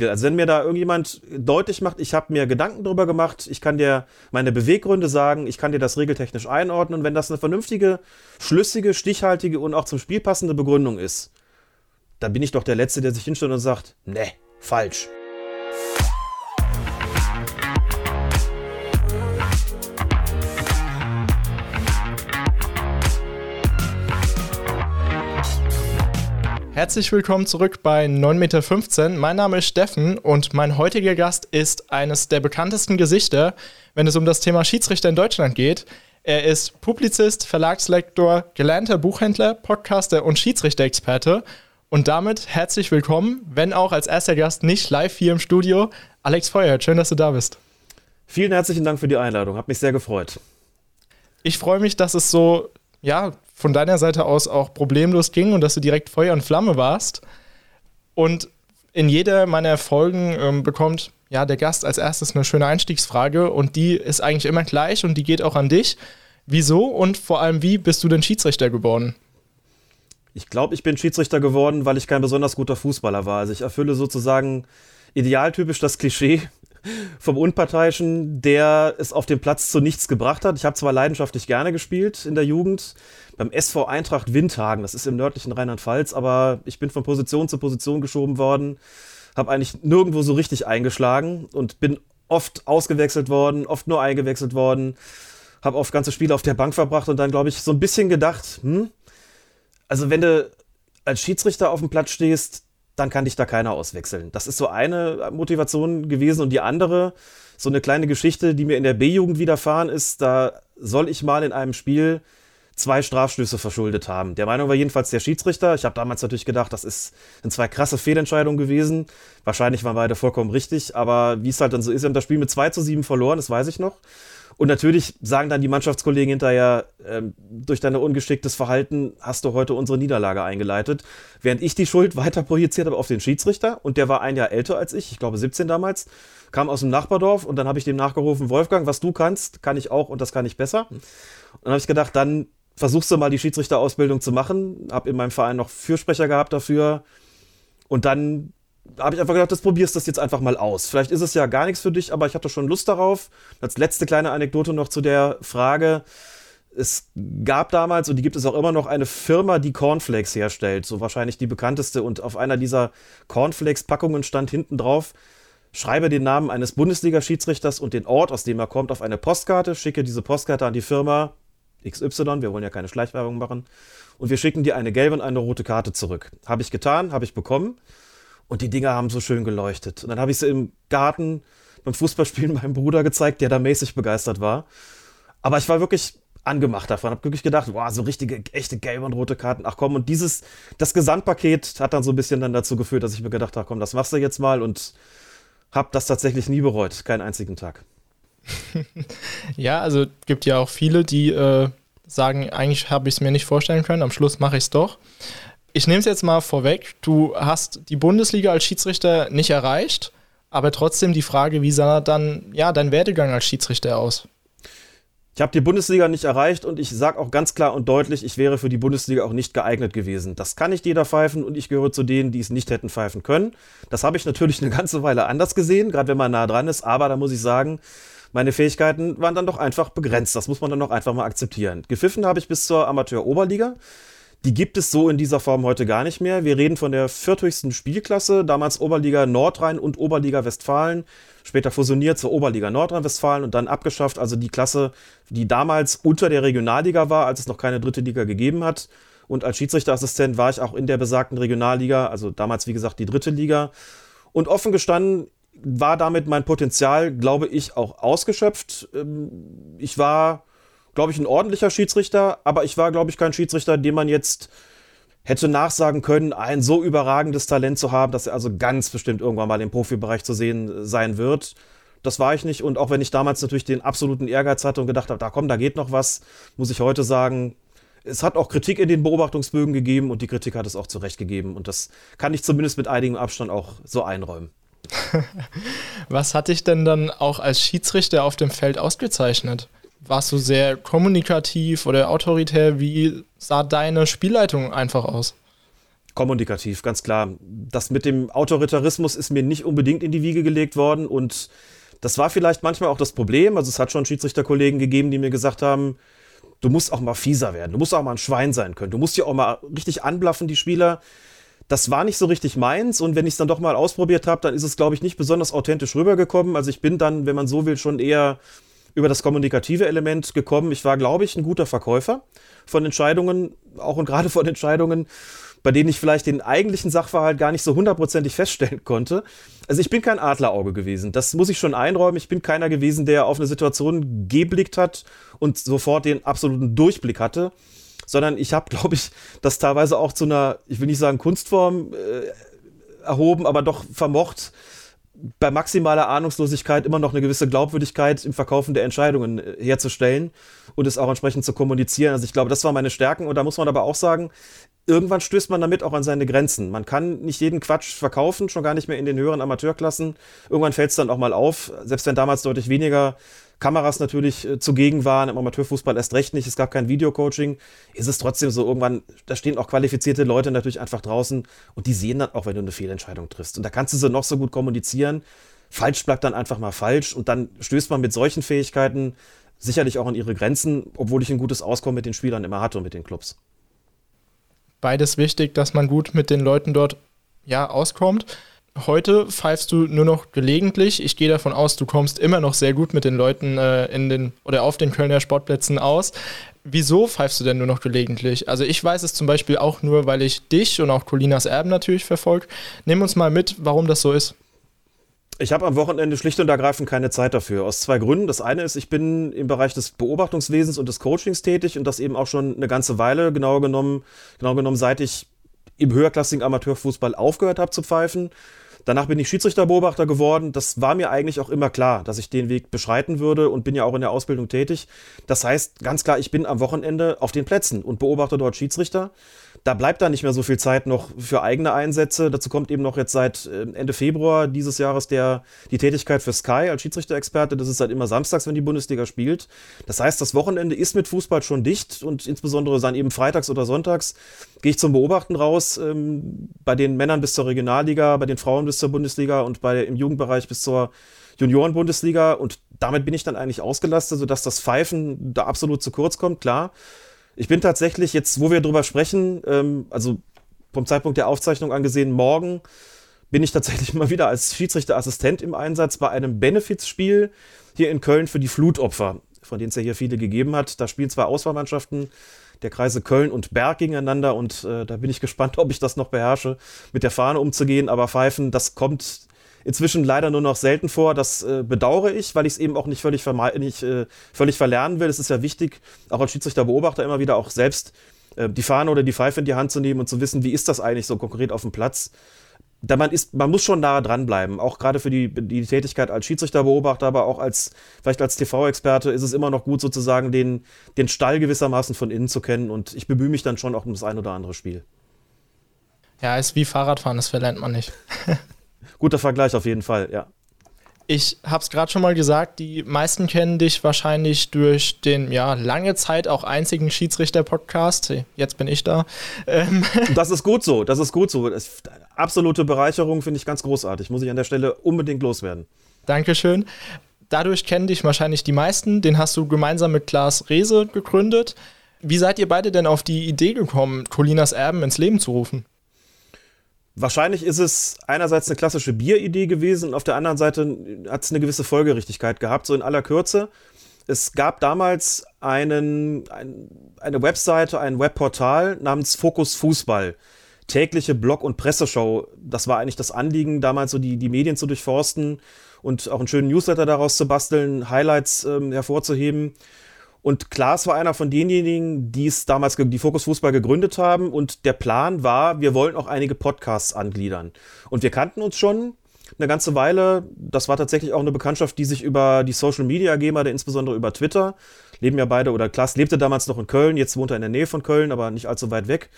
Also wenn mir da irgendjemand deutlich macht, ich habe mir Gedanken drüber gemacht, ich kann dir meine Beweggründe sagen, ich kann dir das regeltechnisch einordnen und wenn das eine vernünftige, schlüssige, stichhaltige und auch zum Spiel passende Begründung ist, dann bin ich doch der Letzte, der sich hinstellt und sagt, ne, falsch. Herzlich willkommen zurück bei 9,15 Meter. Mein Name ist Steffen und mein heutiger Gast ist eines der bekanntesten Gesichter, wenn es um das Thema Schiedsrichter in Deutschland geht. Er ist Publizist, Verlagslektor, gelernter Buchhändler, Podcaster und Schiedsrichter-Experte. Und damit herzlich willkommen, wenn auch als erster Gast nicht live hier im Studio, Alex Feuer. Schön, dass du da bist. Vielen herzlichen Dank für die Einladung. Hat mich sehr gefreut. Ich freue mich, dass es so ja, von deiner Seite aus auch problemlos ging und dass du direkt Feuer und Flamme warst. Und in jeder meiner Folgen ähm, bekommt ja der Gast als erstes eine schöne Einstiegsfrage und die ist eigentlich immer gleich und die geht auch an dich. Wieso und vor allem wie bist du denn Schiedsrichter geworden? Ich glaube, ich bin Schiedsrichter geworden, weil ich kein besonders guter Fußballer war. Also ich erfülle sozusagen idealtypisch das Klischee vom Unparteiischen, der es auf dem Platz zu nichts gebracht hat. Ich habe zwar leidenschaftlich gerne gespielt in der Jugend, beim SV Eintracht Windhagen, das ist im nördlichen Rheinland-Pfalz, aber ich bin von Position zu Position geschoben worden, habe eigentlich nirgendwo so richtig eingeschlagen und bin oft ausgewechselt worden, oft nur eingewechselt worden, habe oft ganze Spiele auf der Bank verbracht und dann, glaube ich, so ein bisschen gedacht, hm, also wenn du als Schiedsrichter auf dem Platz stehst, dann kann dich da keiner auswechseln. Das ist so eine Motivation gewesen und die andere, so eine kleine Geschichte, die mir in der B-Jugend widerfahren ist, da soll ich mal in einem Spiel zwei Strafstöße verschuldet haben. Der Meinung war jedenfalls der Schiedsrichter. Ich habe damals natürlich gedacht, das ist, sind zwei krasse Fehlentscheidungen gewesen. Wahrscheinlich waren beide vollkommen richtig, aber wie es halt dann so ist, wir haben das Spiel mit 2 zu 7 verloren, das weiß ich noch. Und natürlich sagen dann die Mannschaftskollegen hinterher, ähm, durch dein ungeschicktes Verhalten hast du heute unsere Niederlage eingeleitet. Während ich die Schuld weiter projiziert habe auf den Schiedsrichter, und der war ein Jahr älter als ich, ich glaube 17 damals, kam aus dem Nachbardorf und dann habe ich dem nachgerufen, Wolfgang, was du kannst, kann ich auch und das kann ich besser. Und dann habe ich gedacht, dann versuchst du mal die Schiedsrichterausbildung zu machen. Hab in meinem Verein noch Fürsprecher gehabt dafür. Und dann habe ich einfach gedacht, das probierst das jetzt einfach mal aus. Vielleicht ist es ja gar nichts für dich, aber ich hatte schon Lust darauf. Als letzte kleine Anekdote noch zu der Frage. Es gab damals und die gibt es auch immer noch eine Firma, die Cornflakes herstellt. So wahrscheinlich die bekannteste. Und auf einer dieser Cornflakes-Packungen stand hinten drauf, schreibe den Namen eines Bundesliga-Schiedsrichters und den Ort, aus dem er kommt, auf eine Postkarte, schicke diese Postkarte an die Firma XY, wir wollen ja keine Schleichwerbung machen, und wir schicken dir eine gelbe und eine rote Karte zurück. Habe ich getan, habe ich bekommen. Und die Dinger haben so schön geleuchtet. Und dann habe ich sie im Garten beim Fußballspielen meinem Bruder gezeigt, der da mäßig begeistert war. Aber ich war wirklich angemacht davon. Habe wirklich gedacht, wow, so richtige, echte gelbe und rote Karten. Ach komm, und dieses, das Gesamtpaket hat dann so ein bisschen dann dazu geführt, dass ich mir gedacht habe, komm, das machst du jetzt mal und habe das tatsächlich nie bereut. Keinen einzigen Tag. ja, also gibt ja auch viele, die äh, sagen, eigentlich habe ich es mir nicht vorstellen können, am Schluss mache ich es doch. Ich nehme es jetzt mal vorweg, du hast die Bundesliga als Schiedsrichter nicht erreicht, aber trotzdem die Frage, wie sah dann ja, dein Werdegang als Schiedsrichter aus? Ich habe die Bundesliga nicht erreicht und ich sage auch ganz klar und deutlich, ich wäre für die Bundesliga auch nicht geeignet gewesen. Das kann nicht jeder pfeifen und ich gehöre zu denen, die es nicht hätten pfeifen können. Das habe ich natürlich eine ganze Weile anders gesehen, gerade wenn man nah dran ist, aber da muss ich sagen, meine Fähigkeiten waren dann doch einfach begrenzt. Das muss man dann doch einfach mal akzeptieren. Gepfiffen habe ich bis zur Amateur-Oberliga. Die gibt es so in dieser Form heute gar nicht mehr. Wir reden von der vierthöchsten Spielklasse, damals Oberliga Nordrhein und Oberliga Westfalen, später fusioniert zur Oberliga Nordrhein-Westfalen und dann abgeschafft. Also die Klasse, die damals unter der Regionalliga war, als es noch keine dritte Liga gegeben hat. Und als Schiedsrichterassistent war ich auch in der besagten Regionalliga, also damals wie gesagt die dritte Liga. Und offen gestanden, war damit mein Potenzial, glaube ich, auch ausgeschöpft. Ähm, ich war, glaube ich, ein ordentlicher Schiedsrichter, aber ich war, glaube ich, kein Schiedsrichter, dem man jetzt hätte nachsagen können, ein so überragendes Talent zu haben, dass er also ganz bestimmt irgendwann mal im Profibereich zu sehen sein wird. Das war ich nicht. Und auch wenn ich damals natürlich den absoluten Ehrgeiz hatte und gedacht habe, da komm, da geht noch was, muss ich heute sagen, es hat auch Kritik in den Beobachtungsbögen gegeben und die Kritik hat es auch zurecht gegeben. Und das kann ich zumindest mit einigem Abstand auch so einräumen. Was hat dich denn dann auch als Schiedsrichter auf dem Feld ausgezeichnet? Warst du sehr kommunikativ oder autoritär? Wie sah deine Spielleitung einfach aus? kommunikativ, ganz klar. Das mit dem Autoritarismus ist mir nicht unbedingt in die Wiege gelegt worden und das war vielleicht manchmal auch das Problem. Also es hat schon Schiedsrichterkollegen gegeben, die mir gesagt haben, du musst auch mal fieser werden, du musst auch mal ein Schwein sein können, du musst ja auch mal richtig anblaffen, die Spieler. Das war nicht so richtig meins und wenn ich es dann doch mal ausprobiert habe, dann ist es, glaube ich, nicht besonders authentisch rübergekommen. Also ich bin dann, wenn man so will, schon eher über das kommunikative Element gekommen. Ich war, glaube ich, ein guter Verkäufer von Entscheidungen, auch und gerade von Entscheidungen, bei denen ich vielleicht den eigentlichen Sachverhalt gar nicht so hundertprozentig feststellen konnte. Also ich bin kein Adlerauge gewesen. Das muss ich schon einräumen. Ich bin keiner gewesen, der auf eine Situation geblickt hat und sofort den absoluten Durchblick hatte, sondern ich habe, glaube ich, das teilweise auch zu einer, ich will nicht sagen Kunstform äh, erhoben, aber doch vermocht, bei maximaler Ahnungslosigkeit immer noch eine gewisse Glaubwürdigkeit im Verkaufen der Entscheidungen äh, herzustellen und es auch entsprechend zu kommunizieren. Also ich glaube, das war meine Stärken und da muss man aber auch sagen, irgendwann stößt man damit auch an seine Grenzen. Man kann nicht jeden Quatsch verkaufen, schon gar nicht mehr in den höheren Amateurklassen. Irgendwann fällt es dann auch mal auf, selbst wenn damals deutlich weniger Kameras natürlich äh, zugegen waren, im Amateurfußball erst recht nicht, es gab kein Videocoaching, ist es trotzdem so, irgendwann, da stehen auch qualifizierte Leute natürlich einfach draußen und die sehen dann auch, wenn du eine Fehlentscheidung triffst. Und da kannst du sie noch so gut kommunizieren. Falsch bleibt dann einfach mal falsch und dann stößt man mit solchen Fähigkeiten sicherlich auch an ihre Grenzen, obwohl ich ein gutes Auskommen mit den Spielern immer hatte und mit den Clubs. Beides wichtig, dass man gut mit den Leuten dort ja auskommt. Heute pfeifst du nur noch gelegentlich. Ich gehe davon aus, du kommst immer noch sehr gut mit den Leuten äh, in den oder auf den Kölner Sportplätzen aus. Wieso pfeifst du denn nur noch gelegentlich? Also ich weiß es zum Beispiel auch nur, weil ich dich und auch Colinas Erben natürlich verfolge. Nimm uns mal mit, warum das so ist. Ich habe am Wochenende schlicht und ergreifend keine Zeit dafür. Aus zwei Gründen. Das eine ist, ich bin im Bereich des Beobachtungswesens und des Coachings tätig und das eben auch schon eine ganze Weile, genau genommen, genau genommen, seit ich im höherklassigen Amateurfußball aufgehört habe zu pfeifen. Danach bin ich Schiedsrichterbeobachter geworden. Das war mir eigentlich auch immer klar, dass ich den Weg beschreiten würde und bin ja auch in der Ausbildung tätig. Das heißt, ganz klar, ich bin am Wochenende auf den Plätzen und beobachte dort Schiedsrichter. Da bleibt da nicht mehr so viel Zeit noch für eigene Einsätze. Dazu kommt eben noch jetzt seit äh, Ende Februar dieses Jahres der, die Tätigkeit für Sky als Schiedsrichterexperte. Das ist halt immer samstags, wenn die Bundesliga spielt. Das heißt, das Wochenende ist mit Fußball schon dicht und insbesondere dann eben freitags oder sonntags gehe ich zum Beobachten raus. Ähm, bei den Männern bis zur Regionalliga, bei den Frauen bis zur Bundesliga und bei, im Jugendbereich bis zur Junioren-Bundesliga. Und damit bin ich dann eigentlich ausgelastet, sodass das Pfeifen da absolut zu kurz kommt, klar. Ich bin tatsächlich jetzt, wo wir drüber sprechen, ähm, also vom Zeitpunkt der Aufzeichnung angesehen, morgen bin ich tatsächlich mal wieder als Schiedsrichterassistent im Einsatz bei einem Benefizspiel hier in Köln für die Flutopfer, von denen es ja hier viele gegeben hat. Da spielen zwei Auswahlmannschaften der Kreise Köln und Berg gegeneinander und äh, da bin ich gespannt, ob ich das noch beherrsche, mit der Fahne umzugehen. Aber Pfeifen, das kommt inzwischen leider nur noch selten vor. Das äh, bedauere ich, weil ich es eben auch nicht völlig, nicht, äh, völlig verlernen will. Es ist ja wichtig, auch als Schiedsrichter-Beobachter immer wieder auch selbst äh, die Fahne oder die Pfeife in die Hand zu nehmen und zu wissen, wie ist das eigentlich so konkret auf dem Platz. Da man, ist, man muss schon nahe dranbleiben, auch gerade für die, die Tätigkeit als Schiedsrichterbeobachter, aber auch als, vielleicht als TV-Experte ist es immer noch gut, sozusagen den, den Stall gewissermaßen von innen zu kennen und ich bemühe mich dann schon auch um das ein oder andere Spiel. Ja, ist wie Fahrradfahren, das verlernt man nicht. guter Vergleich auf jeden Fall, ja. Ich habe es gerade schon mal gesagt, die meisten kennen dich wahrscheinlich durch den ja lange Zeit auch einzigen Schiedsrichter-Podcast. Jetzt bin ich da. Ähm. Das ist gut so, das ist gut so. Das absolute Bereicherung finde ich ganz großartig. Muss ich an der Stelle unbedingt loswerden. Dankeschön. Dadurch kennen dich wahrscheinlich die meisten. Den hast du gemeinsam mit Klaas Rehse gegründet. Wie seid ihr beide denn auf die Idee gekommen, Colinas Erben ins Leben zu rufen? Wahrscheinlich ist es einerseits eine klassische Bieridee gewesen auf der anderen Seite hat es eine gewisse Folgerichtigkeit gehabt, so in aller Kürze. Es gab damals einen, ein, eine Webseite, ein Webportal namens Fokus Fußball. Tägliche Blog- und Presseschau. Das war eigentlich das Anliegen, damals so die, die Medien zu durchforsten und auch einen schönen Newsletter daraus zu basteln, Highlights ähm, hervorzuheben. Und Klaas war einer von denjenigen, die es damals die Fokus Fußball gegründet haben. Und der Plan war, wir wollen auch einige Podcasts angliedern. Und wir kannten uns schon eine ganze Weile. Das war tatsächlich auch eine Bekanntschaft, die sich über die Social Media hatte, insbesondere über Twitter. Leben ja beide, oder Klaas lebte damals noch in Köln, jetzt wohnt er in der Nähe von Köln, aber nicht allzu weit weg.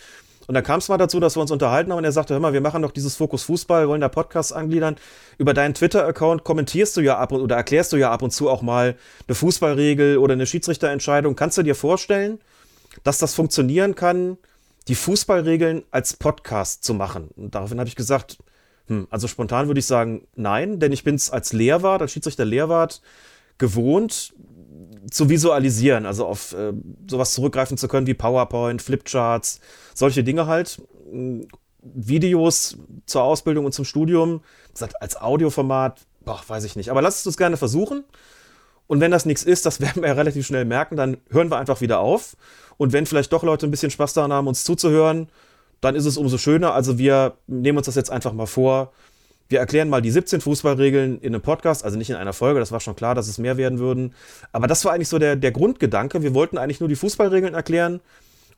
Und dann kam es mal dazu, dass wir uns unterhalten haben und er sagte, hör mal, wir machen doch dieses Fokus Fußball, wollen da Podcasts angliedern. Über deinen Twitter-Account kommentierst du ja ab und oder erklärst du ja ab und zu auch mal eine Fußballregel oder eine Schiedsrichterentscheidung. Kannst du dir vorstellen, dass das funktionieren kann, die Fußballregeln als Podcast zu machen. Und daraufhin habe ich gesagt, hm, also spontan würde ich sagen, nein, denn ich bin es als Lehrwart, als Schiedsrichter Lehrwart gewohnt zu visualisieren, also auf äh, sowas zurückgreifen zu können wie PowerPoint, Flipcharts, solche Dinge halt. Hm, Videos zur Ausbildung und zum Studium, als Audioformat, boah, weiß ich nicht. Aber lasst es uns gerne versuchen. Und wenn das nichts ist, das werden wir ja relativ schnell merken, dann hören wir einfach wieder auf. Und wenn vielleicht doch Leute ein bisschen Spaß daran haben, uns zuzuhören, dann ist es umso schöner. Also wir nehmen uns das jetzt einfach mal vor. Wir erklären mal die 17 Fußballregeln in einem Podcast, also nicht in einer Folge, das war schon klar, dass es mehr werden würden. Aber das war eigentlich so der, der Grundgedanke. Wir wollten eigentlich nur die Fußballregeln erklären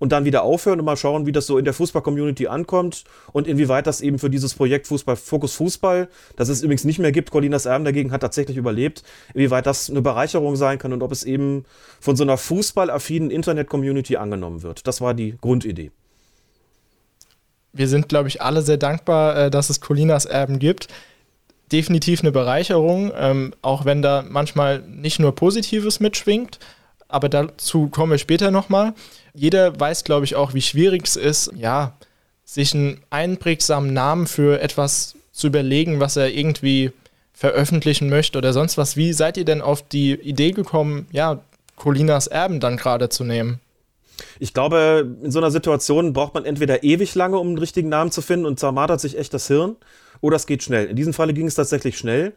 und dann wieder aufhören und mal schauen, wie das so in der Fußball-Community ankommt und inwieweit das eben für dieses Projekt Fußball, Fokus Fußball, das es übrigens nicht mehr gibt, Colinas Erben dagegen hat tatsächlich überlebt, inwieweit das eine Bereicherung sein kann und ob es eben von so einer fußballaffinen Internet-Community angenommen wird. Das war die Grundidee. Wir sind, glaube ich, alle sehr dankbar, äh, dass es Colinas Erben gibt definitiv eine Bereicherung, ähm, auch wenn da manchmal nicht nur Positives mitschwingt aber dazu kommen wir später nochmal. Jeder weiß, glaube ich, auch, wie schwierig es ist, ja, sich einen einprägsamen Namen für etwas zu überlegen, was er irgendwie veröffentlichen möchte oder sonst was. Wie seid ihr denn auf die Idee gekommen, ja, Colinas Erben dann gerade zu nehmen? Ich glaube, in so einer Situation braucht man entweder ewig lange, um einen richtigen Namen zu finden und zermartert sich echt das Hirn, oder es geht schnell. In diesem Falle ging es tatsächlich schnell,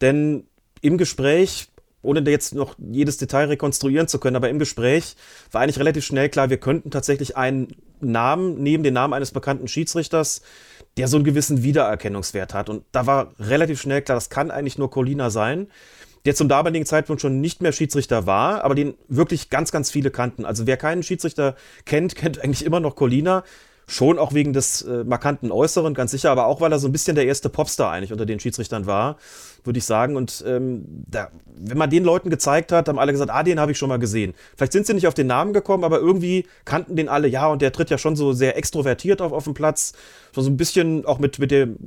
denn im Gespräch ohne jetzt noch jedes Detail rekonstruieren zu können, aber im Gespräch war eigentlich relativ schnell klar, wir könnten tatsächlich einen Namen neben den Namen eines bekannten Schiedsrichters, der so einen gewissen Wiedererkennungswert hat. Und da war relativ schnell klar, das kann eigentlich nur Colina sein, der zum damaligen Zeitpunkt schon nicht mehr Schiedsrichter war, aber den wirklich ganz, ganz viele kannten. Also wer keinen Schiedsrichter kennt, kennt eigentlich immer noch Colina. Schon auch wegen des äh, markanten Äußeren, ganz sicher, aber auch weil er so ein bisschen der erste Popstar eigentlich unter den Schiedsrichtern war, würde ich sagen. Und ähm, da, wenn man den Leuten gezeigt hat, haben alle gesagt, ah, den habe ich schon mal gesehen. Vielleicht sind sie nicht auf den Namen gekommen, aber irgendwie kannten den alle, ja, und der tritt ja schon so sehr extrovertiert auf, auf dem Platz. So ein bisschen auch mit, mit dem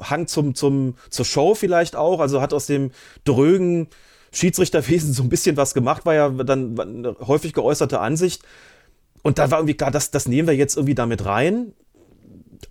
Hang zum, zum, zur Show vielleicht auch. Also hat aus dem drögen Schiedsrichterwesen so ein bisschen was gemacht, war ja dann häufig geäußerte Ansicht. Und da war irgendwie klar, das, das nehmen wir jetzt irgendwie damit rein.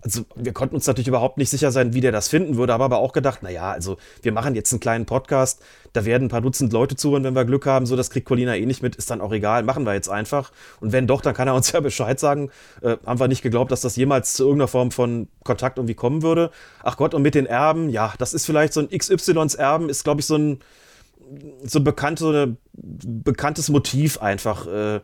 Also wir konnten uns natürlich überhaupt nicht sicher sein, wie der das finden würde, aber aber auch gedacht, naja, also wir machen jetzt einen kleinen Podcast, da werden ein paar Dutzend Leute zuhören, wenn wir Glück haben, so das kriegt Colina eh nicht mit, ist dann auch egal, machen wir jetzt einfach. Und wenn doch, dann kann er uns ja Bescheid sagen. Äh, haben wir nicht geglaubt, dass das jemals zu irgendeiner Form von Kontakt irgendwie kommen würde. Ach Gott, und mit den Erben, ja, das ist vielleicht so ein XYs Erben, ist glaube ich so ein so ein bekannte, so bekanntes Motiv einfach. Äh,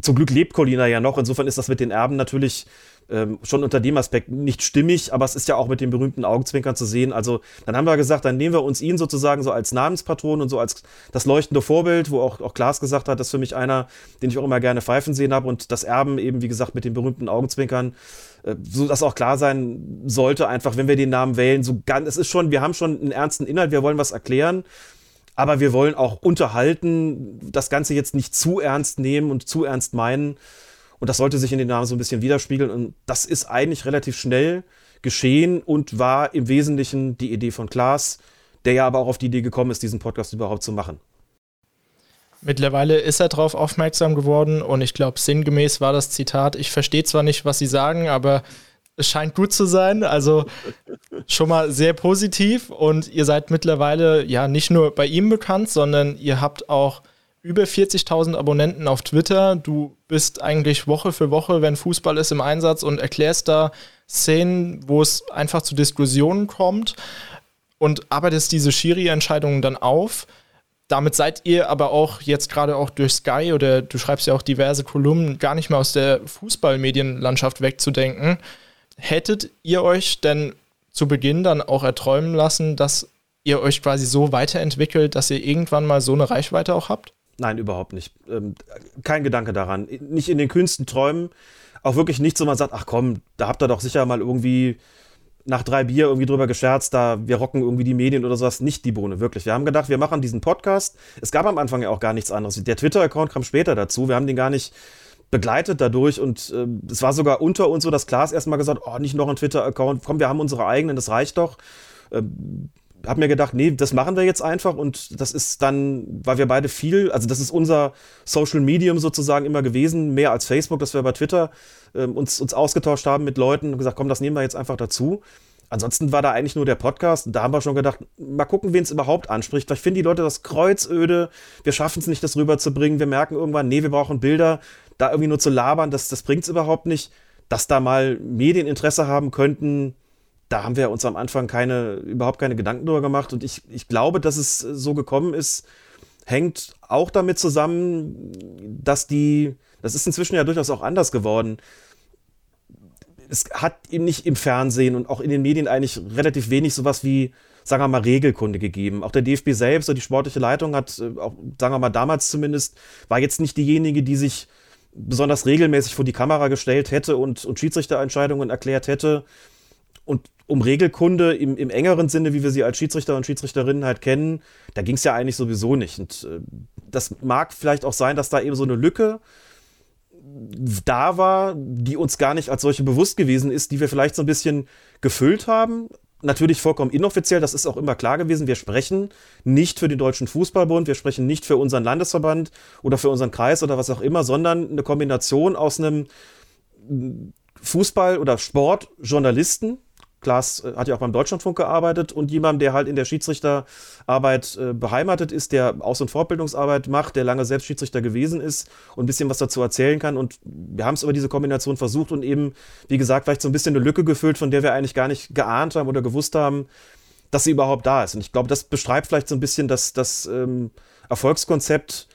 zum Glück lebt Colina ja noch. Insofern ist das mit den Erben natürlich ähm, schon unter dem Aspekt nicht stimmig, aber es ist ja auch mit den berühmten Augenzwinkern zu sehen. Also dann haben wir gesagt, dann nehmen wir uns ihn sozusagen so als Namenspatron und so als das leuchtende Vorbild, wo auch, auch Klaas gesagt hat, das ist für mich einer, den ich auch immer gerne pfeifen sehen habe und das Erben eben, wie gesagt, mit den berühmten Augenzwinkern, äh, so dass auch klar sein sollte, einfach, wenn wir den Namen wählen, so ganz, es ist schon, wir haben schon einen ernsten Inhalt, wir wollen was erklären aber wir wollen auch unterhalten, das Ganze jetzt nicht zu ernst nehmen und zu ernst meinen. Und das sollte sich in den Namen so ein bisschen widerspiegeln. Und das ist eigentlich relativ schnell geschehen und war im Wesentlichen die Idee von Klaas, der ja aber auch auf die Idee gekommen ist, diesen Podcast überhaupt zu machen. Mittlerweile ist er darauf aufmerksam geworden und ich glaube, sinngemäß war das Zitat, ich verstehe zwar nicht, was Sie sagen, aber es scheint gut zu sein. Also schon mal sehr positiv. Und ihr seid mittlerweile ja nicht nur bei ihm bekannt, sondern ihr habt auch über 40.000 Abonnenten auf Twitter. Du bist eigentlich Woche für Woche, wenn Fußball ist, im Einsatz und erklärst da Szenen, wo es einfach zu Diskussionen kommt und arbeitest diese Schiri-Entscheidungen dann auf. Damit seid ihr aber auch jetzt gerade auch durch Sky oder du schreibst ja auch diverse Kolumnen gar nicht mehr aus der Fußballmedienlandschaft wegzudenken. Hättet ihr euch denn zu Beginn dann auch erträumen lassen, dass ihr euch quasi so weiterentwickelt, dass ihr irgendwann mal so eine Reichweite auch habt? Nein, überhaupt nicht. Ähm, kein Gedanke daran. Nicht in den kühnsten Träumen. Auch wirklich nicht so, man sagt, ach komm, da habt ihr doch sicher mal irgendwie nach drei Bier irgendwie drüber gescherzt, da wir rocken irgendwie die Medien oder sowas. Nicht die Bohne, wirklich. Wir haben gedacht, wir machen diesen Podcast. Es gab am Anfang ja auch gar nichts anderes. Der Twitter-Account kam später dazu. Wir haben den gar nicht begleitet dadurch und äh, es war sogar unter uns so, dass Klaas erstmal gesagt, oh, nicht noch ein Twitter-Account, komm, wir haben unsere eigenen, das reicht doch. Äh, habe mir gedacht, nee, das machen wir jetzt einfach und das ist dann, weil wir beide viel, also das ist unser Social Medium sozusagen immer gewesen, mehr als Facebook, dass wir bei Twitter äh, uns, uns ausgetauscht haben mit Leuten und gesagt, komm, das nehmen wir jetzt einfach dazu. Ansonsten war da eigentlich nur der Podcast. Da haben wir schon gedacht, mal gucken, wen es überhaupt anspricht. Vielleicht finden die Leute das kreuzöde. Wir schaffen es nicht, das rüberzubringen. Wir merken irgendwann, nee, wir brauchen Bilder. Da irgendwie nur zu labern, das, das bringt es überhaupt nicht. Dass da mal Medien Interesse haben könnten, da haben wir uns am Anfang keine, überhaupt keine Gedanken drüber gemacht. Und ich, ich glaube, dass es so gekommen ist, hängt auch damit zusammen, dass die, das ist inzwischen ja durchaus auch anders geworden, es hat ihm nicht im Fernsehen und auch in den Medien eigentlich relativ wenig sowas wie, sagen wir mal, Regelkunde gegeben. Auch der DFB selbst oder die sportliche Leitung hat, äh, auch, sagen wir mal, damals zumindest, war jetzt nicht diejenige, die sich besonders regelmäßig vor die Kamera gestellt hätte und, und Schiedsrichterentscheidungen erklärt hätte. Und um Regelkunde im, im engeren Sinne, wie wir sie als Schiedsrichter und Schiedsrichterinnen halt kennen, da ging es ja eigentlich sowieso nicht. Und äh, das mag vielleicht auch sein, dass da eben so eine Lücke da war, die uns gar nicht als solche bewusst gewesen ist, die wir vielleicht so ein bisschen gefüllt haben. Natürlich vollkommen inoffiziell, das ist auch immer klar gewesen. Wir sprechen nicht für den Deutschen Fußballbund, wir sprechen nicht für unseren Landesverband oder für unseren Kreis oder was auch immer, sondern eine Kombination aus einem Fußball- oder Sportjournalisten, Klaas äh, hat ja auch beim Deutschlandfunk gearbeitet und jemand, der halt in der Schiedsrichterarbeit äh, beheimatet ist, der Aus- und Fortbildungsarbeit macht, der lange selbst Schiedsrichter gewesen ist und ein bisschen was dazu erzählen kann. Und wir haben es über diese Kombination versucht und eben, wie gesagt, vielleicht so ein bisschen eine Lücke gefüllt, von der wir eigentlich gar nicht geahnt haben oder gewusst haben, dass sie überhaupt da ist. Und ich glaube, das beschreibt vielleicht so ein bisschen das, das ähm, Erfolgskonzept,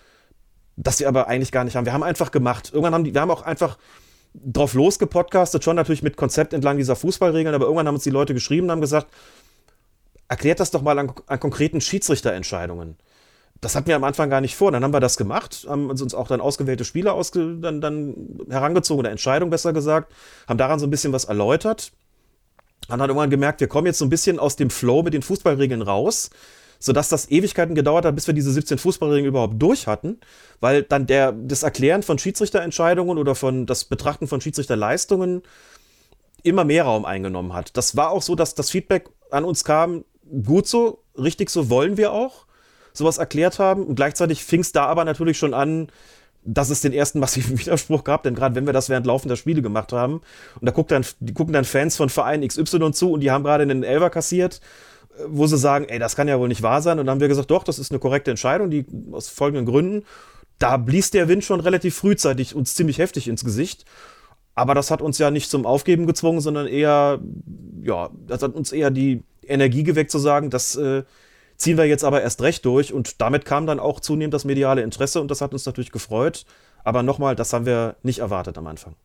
das wir aber eigentlich gar nicht haben. Wir haben einfach gemacht. Irgendwann haben die, wir haben auch einfach drauf losgepodcastet, schon natürlich mit Konzept entlang dieser Fußballregeln, aber irgendwann haben uns die Leute geschrieben und haben gesagt, erklärt das doch mal an, an konkreten Schiedsrichterentscheidungen. Das hatten wir am Anfang gar nicht vor. Dann haben wir das gemacht, haben uns auch dann ausgewählte Spieler ausge dann, dann herangezogen oder Entscheidung besser gesagt, haben daran so ein bisschen was erläutert. Haben dann irgendwann gemerkt, wir kommen jetzt so ein bisschen aus dem Flow mit den Fußballregeln raus sodass das Ewigkeiten gedauert hat, bis wir diese 17 Fußballregeln überhaupt durch hatten, weil dann der, das Erklären von Schiedsrichterentscheidungen oder von das Betrachten von Schiedsrichterleistungen immer mehr Raum eingenommen hat. Das war auch so, dass das Feedback an uns kam, gut so, richtig so wollen wir auch sowas erklärt haben. Und gleichzeitig fing es da aber natürlich schon an, dass es den ersten massiven Widerspruch gab, denn gerade wenn wir das während laufender Spiele gemacht haben und da guckt dann, die gucken dann Fans von Verein XY zu und die haben gerade einen Elver kassiert wo sie sagen, ey, das kann ja wohl nicht wahr sein. Und dann haben wir gesagt, doch, das ist eine korrekte Entscheidung, die aus folgenden Gründen. Da blies der Wind schon relativ frühzeitig uns ziemlich heftig ins Gesicht. Aber das hat uns ja nicht zum Aufgeben gezwungen, sondern eher, ja, das hat uns eher die Energie geweckt zu sagen, das äh, ziehen wir jetzt aber erst recht durch. Und damit kam dann auch zunehmend das mediale Interesse und das hat uns natürlich gefreut. Aber nochmal, das haben wir nicht erwartet am Anfang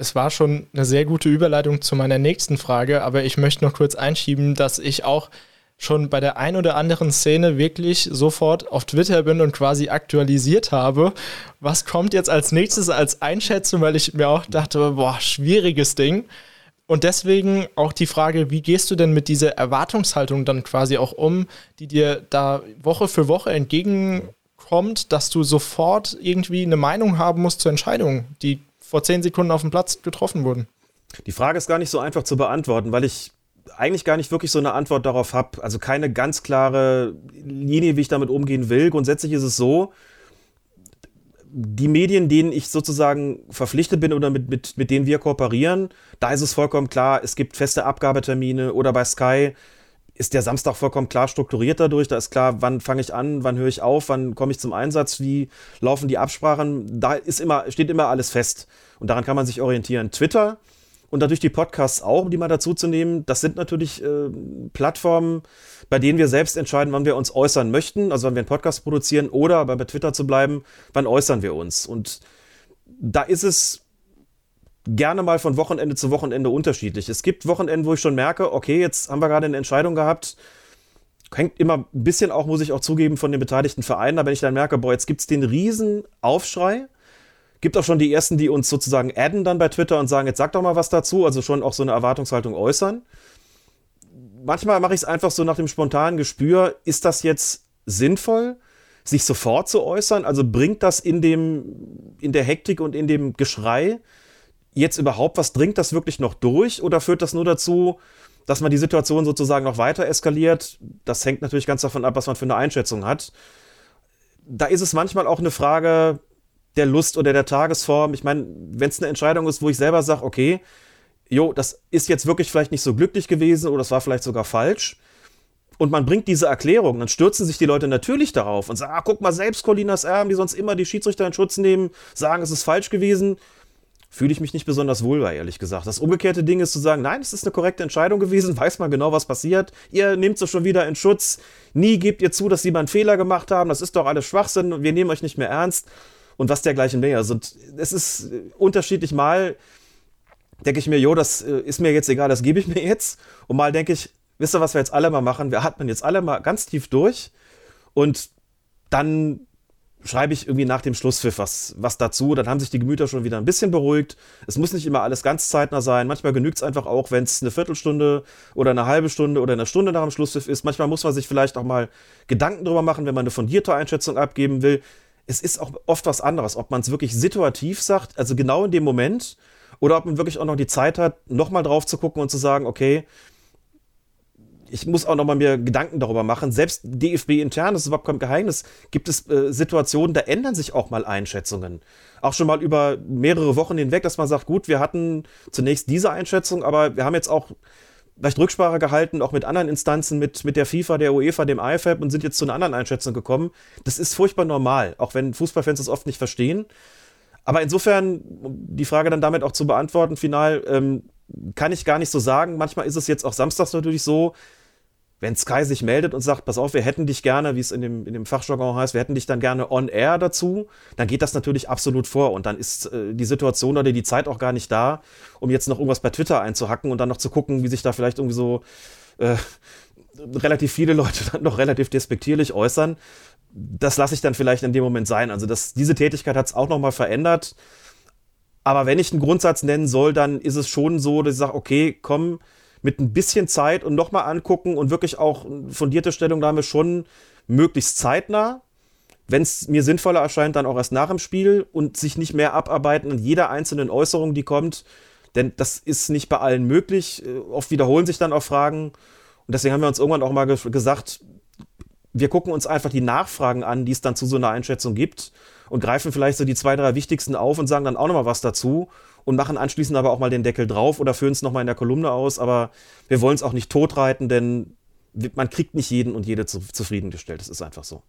es war schon eine sehr gute Überleitung zu meiner nächsten Frage, aber ich möchte noch kurz einschieben, dass ich auch schon bei der ein oder anderen Szene wirklich sofort auf Twitter bin und quasi aktualisiert habe. Was kommt jetzt als nächstes als Einschätzung, weil ich mir auch dachte, boah, schwieriges Ding. Und deswegen auch die Frage, wie gehst du denn mit dieser Erwartungshaltung dann quasi auch um, die dir da Woche für Woche entgegenkommt, dass du sofort irgendwie eine Meinung haben musst zur Entscheidung, die vor zehn Sekunden auf dem Platz getroffen wurden? Die Frage ist gar nicht so einfach zu beantworten, weil ich eigentlich gar nicht wirklich so eine Antwort darauf habe. Also keine ganz klare Linie, wie ich damit umgehen will. Grundsätzlich ist es so, die Medien, denen ich sozusagen verpflichtet bin oder mit, mit, mit denen wir kooperieren, da ist es vollkommen klar, es gibt feste Abgabetermine oder bei Sky ist der Samstag vollkommen klar strukturiert dadurch. Da ist klar, wann fange ich an, wann höre ich auf, wann komme ich zum Einsatz, wie laufen die Absprachen. Da ist immer, steht immer alles fest. Und daran kann man sich orientieren. Twitter und dadurch die Podcasts auch, um die mal dazu zu nehmen, das sind natürlich äh, Plattformen, bei denen wir selbst entscheiden, wann wir uns äußern möchten, also wann wir einen Podcast produzieren oder, aber bei Twitter zu bleiben, wann äußern wir uns. Und da ist es gerne mal von Wochenende zu Wochenende unterschiedlich. Es gibt Wochenenden, wo ich schon merke, okay, jetzt haben wir gerade eine Entscheidung gehabt. Hängt immer ein bisschen auch, muss ich auch zugeben, von den beteiligten Vereinen. Aber wenn ich dann merke, boah, jetzt gibt es den riesen Aufschrei. Gibt auch schon die ersten, die uns sozusagen adden dann bei Twitter und sagen, jetzt sag doch mal was dazu. Also schon auch so eine Erwartungshaltung äußern. Manchmal mache ich es einfach so nach dem spontanen Gespür, ist das jetzt sinnvoll? sich sofort zu äußern? Also bringt das in dem, in der Hektik und in dem Geschrei jetzt überhaupt was? Dringt das wirklich noch durch oder führt das nur dazu, dass man die Situation sozusagen noch weiter eskaliert, das hängt natürlich ganz davon ab, was man für eine Einschätzung hat. Da ist es manchmal auch eine Frage der Lust oder der Tagesform. Ich meine, wenn es eine Entscheidung ist, wo ich selber sage, okay, jo, das ist jetzt wirklich vielleicht nicht so glücklich gewesen oder das war vielleicht sogar falsch. Und man bringt diese Erklärung, dann stürzen sich die Leute natürlich darauf und sagen, ah, guck mal, selbst Colinas Erben, die sonst immer die Schiedsrichter in Schutz nehmen, sagen, es ist falsch gewesen fühle ich mich nicht besonders wohl bei, ehrlich gesagt. Das umgekehrte Ding ist zu sagen, nein, es ist eine korrekte Entscheidung gewesen, weiß man genau, was passiert. Ihr nehmt sie schon wieder in Schutz. Nie gebt ihr zu, dass sie mal einen Fehler gemacht haben. Das ist doch alles Schwachsinn und wir nehmen euch nicht mehr ernst. Und was dergleichen mehr. Also, es ist unterschiedlich. Mal denke ich mir, jo, das äh, ist mir jetzt egal, das gebe ich mir jetzt. Und mal denke ich, wisst ihr, was wir jetzt alle mal machen? Wir atmen jetzt alle mal ganz tief durch und dann schreibe ich irgendwie nach dem Schlusspfiff was, was dazu. Dann haben sich die Gemüter schon wieder ein bisschen beruhigt. Es muss nicht immer alles ganz zeitnah sein. Manchmal genügt es einfach auch, wenn es eine Viertelstunde oder eine halbe Stunde oder eine Stunde nach dem Schlusspfiff ist. Manchmal muss man sich vielleicht auch mal Gedanken drüber machen, wenn man eine fundierte Einschätzung abgeben will. Es ist auch oft was anderes, ob man es wirklich situativ sagt, also genau in dem Moment, oder ob man wirklich auch noch die Zeit hat, nochmal drauf zu gucken und zu sagen, okay, ich muss auch noch mal mir Gedanken darüber machen. Selbst DFB intern, das ist überhaupt kein Geheimnis, gibt es äh, Situationen, da ändern sich auch mal Einschätzungen. Auch schon mal über mehrere Wochen hinweg, dass man sagt, gut, wir hatten zunächst diese Einschätzung, aber wir haben jetzt auch vielleicht Rücksprache gehalten, auch mit anderen Instanzen, mit, mit der FIFA, der UEFA, dem IFAB und sind jetzt zu einer anderen Einschätzung gekommen. Das ist furchtbar normal, auch wenn Fußballfans das oft nicht verstehen. Aber insofern, um die Frage dann damit auch zu beantworten, final, ähm, kann ich gar nicht so sagen. Manchmal ist es jetzt auch samstags natürlich so, wenn Sky sich meldet und sagt, pass auf, wir hätten dich gerne, wie es in dem, in dem Fachjargon heißt, wir hätten dich dann gerne on air dazu, dann geht das natürlich absolut vor und dann ist äh, die Situation oder die Zeit auch gar nicht da, um jetzt noch irgendwas bei Twitter einzuhacken und dann noch zu gucken, wie sich da vielleicht irgendwie so äh, relativ viele Leute dann noch relativ despektierlich äußern. Das lasse ich dann vielleicht in dem Moment sein. Also das, diese Tätigkeit hat es auch nochmal verändert. Aber wenn ich einen Grundsatz nennen soll, dann ist es schon so, dass ich sage, okay, komm, mit ein bisschen Zeit und nochmal angucken und wirklich auch fundierte Stellungnahme schon möglichst zeitnah. Wenn es mir sinnvoller erscheint, dann auch erst nach dem Spiel und sich nicht mehr abarbeiten an jeder einzelnen Äußerung, die kommt. Denn das ist nicht bei allen möglich. Äh, oft wiederholen sich dann auch Fragen. Und deswegen haben wir uns irgendwann auch mal gesagt, wir gucken uns einfach die Nachfragen an, die es dann zu so einer Einschätzung gibt und greifen vielleicht so die zwei, drei wichtigsten auf und sagen dann auch nochmal was dazu und machen anschließend aber auch mal den Deckel drauf oder führen es nochmal in der Kolumne aus. Aber wir wollen es auch nicht totreiten, denn man kriegt nicht jeden und jede zu, zufriedengestellt. Das ist einfach so.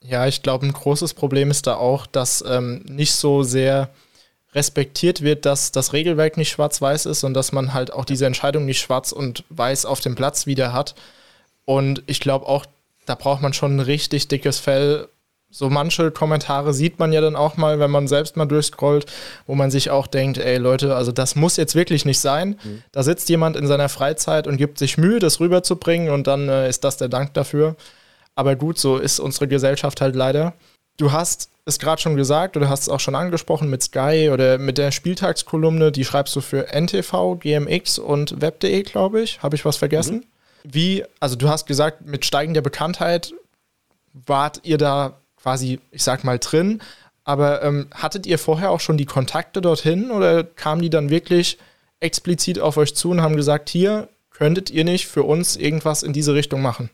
Ja, ich glaube, ein großes Problem ist da auch, dass ähm, nicht so sehr respektiert wird, dass das Regelwerk nicht schwarz-weiß ist und dass man halt auch diese Entscheidung nicht schwarz und weiß auf dem Platz wieder hat. Und ich glaube auch, da braucht man schon ein richtig dickes Fell, so manche Kommentare sieht man ja dann auch mal, wenn man selbst mal durchscrollt, wo man sich auch denkt, ey Leute, also das muss jetzt wirklich nicht sein. Mhm. Da sitzt jemand in seiner Freizeit und gibt sich Mühe, das rüberzubringen und dann äh, ist das der Dank dafür. Aber gut, so ist unsere Gesellschaft halt leider. Du hast es gerade schon gesagt oder hast es auch schon angesprochen mit Sky oder mit der Spieltagskolumne, die schreibst du für NTV, GMX und Web.de, glaube ich. Habe ich was vergessen? Mhm. Wie, also du hast gesagt, mit steigender Bekanntheit wart ihr da quasi, ich sag mal, drin. Aber ähm, hattet ihr vorher auch schon die Kontakte dorthin oder kamen die dann wirklich explizit auf euch zu und haben gesagt, hier könntet ihr nicht für uns irgendwas in diese Richtung machen?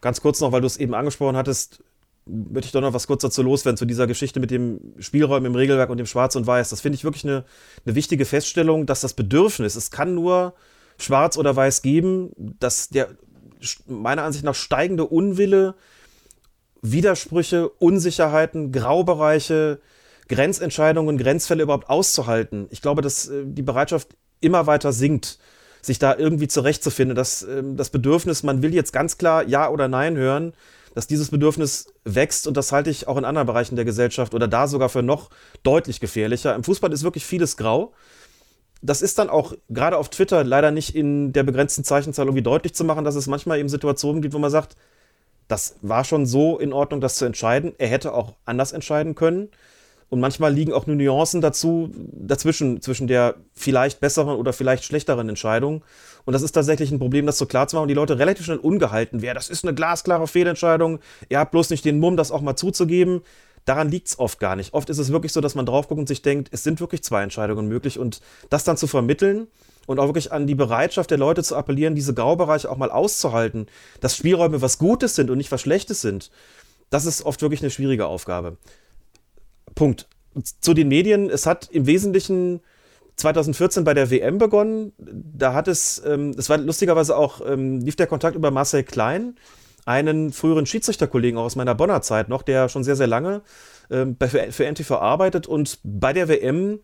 Ganz kurz noch, weil du es eben angesprochen hattest, würde ich doch noch was kurz dazu loswerden, zu dieser Geschichte mit dem Spielräumen im Regelwerk und dem Schwarz und Weiß. Das finde ich wirklich eine, eine wichtige Feststellung, dass das Bedürfnis, es kann nur Schwarz oder Weiß geben, dass der meiner Ansicht nach steigende Unwille Widersprüche, Unsicherheiten, Graubereiche, Grenzentscheidungen, Grenzfälle überhaupt auszuhalten. Ich glaube, dass äh, die Bereitschaft immer weiter sinkt, sich da irgendwie zurechtzufinden. Dass äh, das Bedürfnis, man will jetzt ganz klar Ja oder Nein hören, dass dieses Bedürfnis wächst und das halte ich auch in anderen Bereichen der Gesellschaft oder da sogar für noch deutlich gefährlicher. Im Fußball ist wirklich vieles grau. Das ist dann auch gerade auf Twitter leider nicht in der begrenzten Zeichenzahl irgendwie deutlich zu machen, dass es manchmal eben Situationen gibt, wo man sagt, das war schon so in Ordnung, das zu entscheiden. Er hätte auch anders entscheiden können. Und manchmal liegen auch nur Nuancen dazu, dazwischen, zwischen der vielleicht besseren oder vielleicht schlechteren Entscheidung. Und das ist tatsächlich ein Problem, das so klar zu machen und die Leute relativ schnell ungehalten werden. Das ist eine glasklare Fehlentscheidung. Ihr habt bloß nicht den Mumm, das auch mal zuzugeben. daran liegt es oft gar nicht. Oft ist es wirklich so, dass man drauf guckt und sich denkt, es sind wirklich zwei Entscheidungen möglich und das dann zu vermitteln und auch wirklich an die Bereitschaft der Leute zu appellieren, diese Graubereiche auch mal auszuhalten, dass Spielräume was Gutes sind und nicht was Schlechtes sind, das ist oft wirklich eine schwierige Aufgabe. Punkt. Zu den Medien, es hat im Wesentlichen 2014 bei der WM begonnen. Da hat es, ähm, es war lustigerweise auch, ähm, lief der Kontakt über Marcel Klein, einen früheren Schiedsrichterkollegen aus meiner Bonner Zeit noch, der schon sehr, sehr lange ähm, für, für NTV arbeitet. Und bei der WM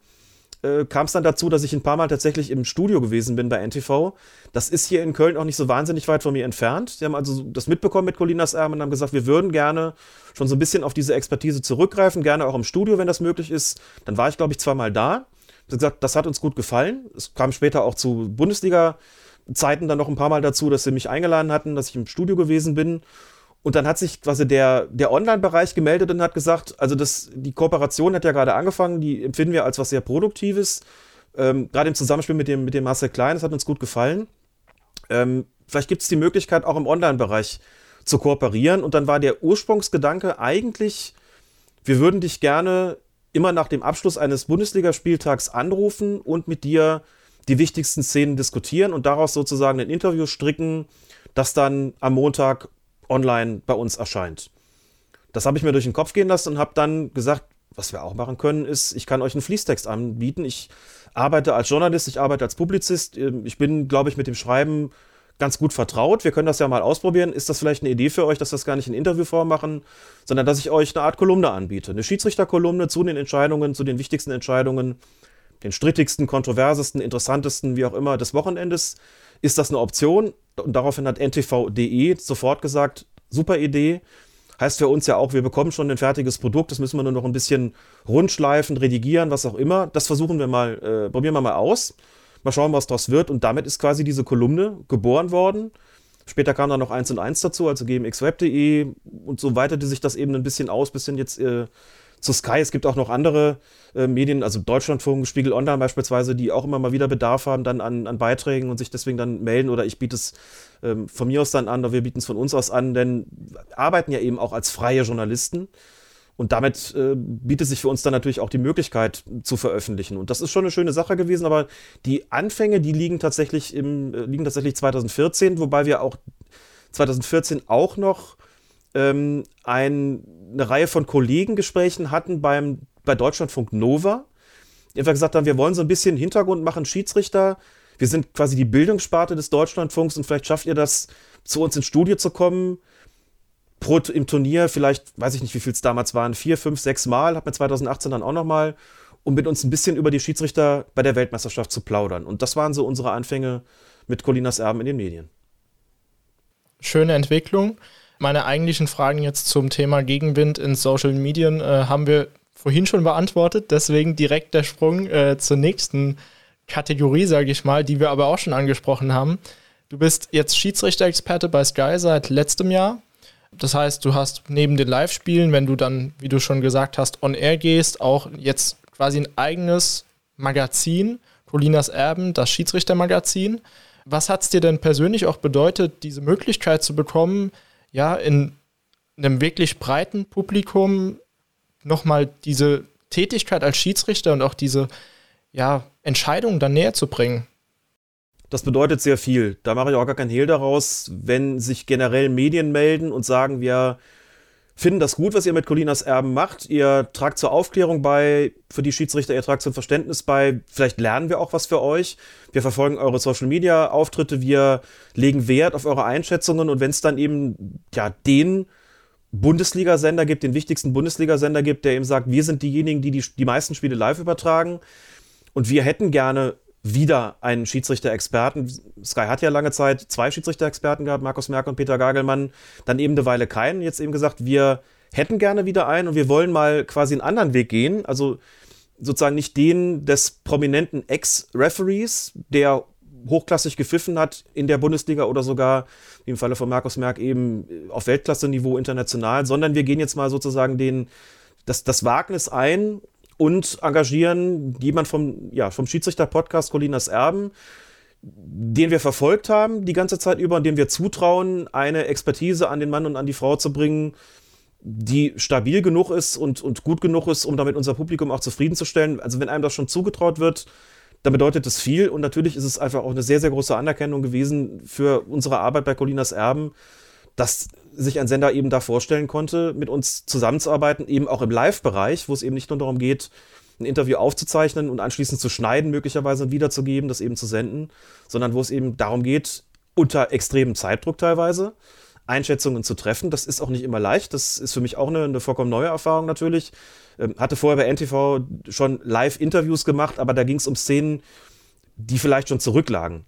äh, kam es dann dazu, dass ich ein paar Mal tatsächlich im Studio gewesen bin bei NTV. Das ist hier in Köln auch nicht so wahnsinnig weit von mir entfernt. Sie haben also das mitbekommen mit Colinas Erben und haben gesagt, wir würden gerne schon so ein bisschen auf diese Expertise zurückgreifen, gerne auch im Studio, wenn das möglich ist. Dann war ich, glaube ich, zweimal da. Wie gesagt, das hat uns gut gefallen. Es kam später auch zu Bundesliga-Zeiten dann noch ein paar Mal dazu, dass sie mich eingeladen hatten, dass ich im Studio gewesen bin. Und dann hat sich quasi der, der Online-Bereich gemeldet und hat gesagt, also das, die Kooperation hat ja gerade angefangen, die empfinden wir als was sehr Produktives. Ähm, gerade im Zusammenspiel mit dem, mit dem Marcel Klein, das hat uns gut gefallen. Ähm, vielleicht gibt es die Möglichkeit, auch im Online-Bereich zu kooperieren. Und dann war der Ursprungsgedanke eigentlich, wir würden dich gerne immer nach dem Abschluss eines Bundesligaspieltags anrufen und mit dir die wichtigsten Szenen diskutieren und daraus sozusagen ein Interview stricken, das dann am Montag online bei uns erscheint. Das habe ich mir durch den Kopf gehen lassen und habe dann gesagt, was wir auch machen können, ist, ich kann euch einen Fließtext anbieten. Ich arbeite als Journalist, ich arbeite als Publizist. Ähm, ich bin, glaube ich, mit dem Schreiben ganz gut vertraut. Wir können das ja mal ausprobieren. Ist das vielleicht eine Idee für euch, dass wir das gar nicht in Interviewform machen, sondern dass ich euch eine Art Kolumne anbiete? Eine Schiedsrichterkolumne zu den Entscheidungen, zu den wichtigsten Entscheidungen, den strittigsten, kontroversesten, interessantesten, wie auch immer, des Wochenendes. Ist das eine Option? Und daraufhin hat ntv.de sofort gesagt, super Idee. Heißt für uns ja auch, wir bekommen schon ein fertiges Produkt, das müssen wir nur noch ein bisschen rundschleifen, redigieren, was auch immer. Das versuchen wir mal, äh, probieren wir mal aus. Mal schauen, was daraus wird. Und damit ist quasi diese Kolumne geboren worden. Später kam dann noch eins und eins dazu, also gmxweb.de und so weiterte sich das eben ein bisschen aus, bis hin jetzt äh, zu Sky. Es gibt auch noch andere äh, Medien, also Deutschlandfunk, Spiegel Online beispielsweise, die auch immer mal wieder Bedarf haben dann an, an Beiträgen und sich deswegen dann melden oder ich biete es ähm, von mir aus dann an oder wir bieten es von uns aus an, denn arbeiten ja eben auch als freie Journalisten. Und damit äh, bietet sich für uns dann natürlich auch die Möglichkeit zu veröffentlichen. Und das ist schon eine schöne Sache gewesen, aber die Anfänge, die liegen tatsächlich im, äh, liegen tatsächlich 2014, wobei wir auch 2014 auch noch ähm, ein, eine Reihe von Kollegengesprächen hatten beim, bei Deutschlandfunk Nova. Die einfach gesagt haben, wir wollen so ein bisschen Hintergrund machen, Schiedsrichter. Wir sind quasi die Bildungssparte des Deutschlandfunks und vielleicht schafft ihr das, zu uns ins Studio zu kommen. Pro, Im Turnier, vielleicht, weiß ich nicht, wie viel es damals waren, vier, fünf, sechs Mal, hat mir 2018 dann auch nochmal, um mit uns ein bisschen über die Schiedsrichter bei der Weltmeisterschaft zu plaudern. Und das waren so unsere Anfänge mit Colinas Erben in den Medien. Schöne Entwicklung. Meine eigentlichen Fragen jetzt zum Thema Gegenwind in Social Medien äh, haben wir vorhin schon beantwortet. Deswegen direkt der Sprung äh, zur nächsten Kategorie, sage ich mal, die wir aber auch schon angesprochen haben. Du bist jetzt Schiedsrichter-Experte bei Sky seit letztem Jahr. Das heißt, du hast neben den Live-Spielen, wenn du dann, wie du schon gesagt hast, on air gehst, auch jetzt quasi ein eigenes Magazin, Colinas Erben, das Schiedsrichtermagazin. Was hat es dir denn persönlich auch bedeutet, diese Möglichkeit zu bekommen, ja, in einem wirklich breiten Publikum nochmal diese Tätigkeit als Schiedsrichter und auch diese ja, Entscheidungen dann näher zu bringen. Das bedeutet sehr viel. Da mache ich auch gar kein Hehl daraus, wenn sich generell Medien melden und sagen, wir finden das gut, was ihr mit Colinas Erben macht. Ihr tragt zur Aufklärung bei, für die Schiedsrichter, ihr tragt zum Verständnis bei. Vielleicht lernen wir auch was für euch. Wir verfolgen eure Social Media Auftritte, wir legen Wert auf eure Einschätzungen und wenn es dann eben, ja, den Bundesliga-Sender gibt, den wichtigsten Bundesliga-Sender gibt, der eben sagt, wir sind diejenigen, die, die die meisten Spiele live übertragen und wir hätten gerne wieder einen Schiedsrichter-Experten. Sky hat ja lange Zeit zwei Schiedsrichter-Experten gehabt, Markus Merck und Peter Gagelmann, dann eben eine Weile keinen. Jetzt eben gesagt, wir hätten gerne wieder einen und wir wollen mal quasi einen anderen Weg gehen. Also sozusagen nicht den des prominenten Ex-Referees, der hochklassig gepfiffen hat in der Bundesliga oder sogar, wie im Falle von Markus Merck, eben auf Weltklasse-Niveau international, sondern wir gehen jetzt mal sozusagen den, das, das Wagnis ein und engagieren jemand vom, ja, vom Schiedsrichter-Podcast Colinas Erben, den wir verfolgt haben die ganze Zeit über und dem wir zutrauen, eine Expertise an den Mann und an die Frau zu bringen, die stabil genug ist und, und gut genug ist, um damit unser Publikum auch zufriedenzustellen. Also wenn einem das schon zugetraut wird, dann bedeutet das viel und natürlich ist es einfach auch eine sehr, sehr große Anerkennung gewesen für unsere Arbeit bei Colinas Erben, dass sich ein Sender eben da vorstellen konnte, mit uns zusammenzuarbeiten, eben auch im Live-Bereich, wo es eben nicht nur darum geht, ein Interview aufzuzeichnen und anschließend zu schneiden, möglicherweise wiederzugeben, das eben zu senden, sondern wo es eben darum geht, unter extremem Zeitdruck teilweise, Einschätzungen zu treffen. Das ist auch nicht immer leicht. Das ist für mich auch eine, eine vollkommen neue Erfahrung natürlich. Ähm, hatte vorher bei NTV schon Live-Interviews gemacht, aber da ging es um Szenen, die vielleicht schon zurücklagen.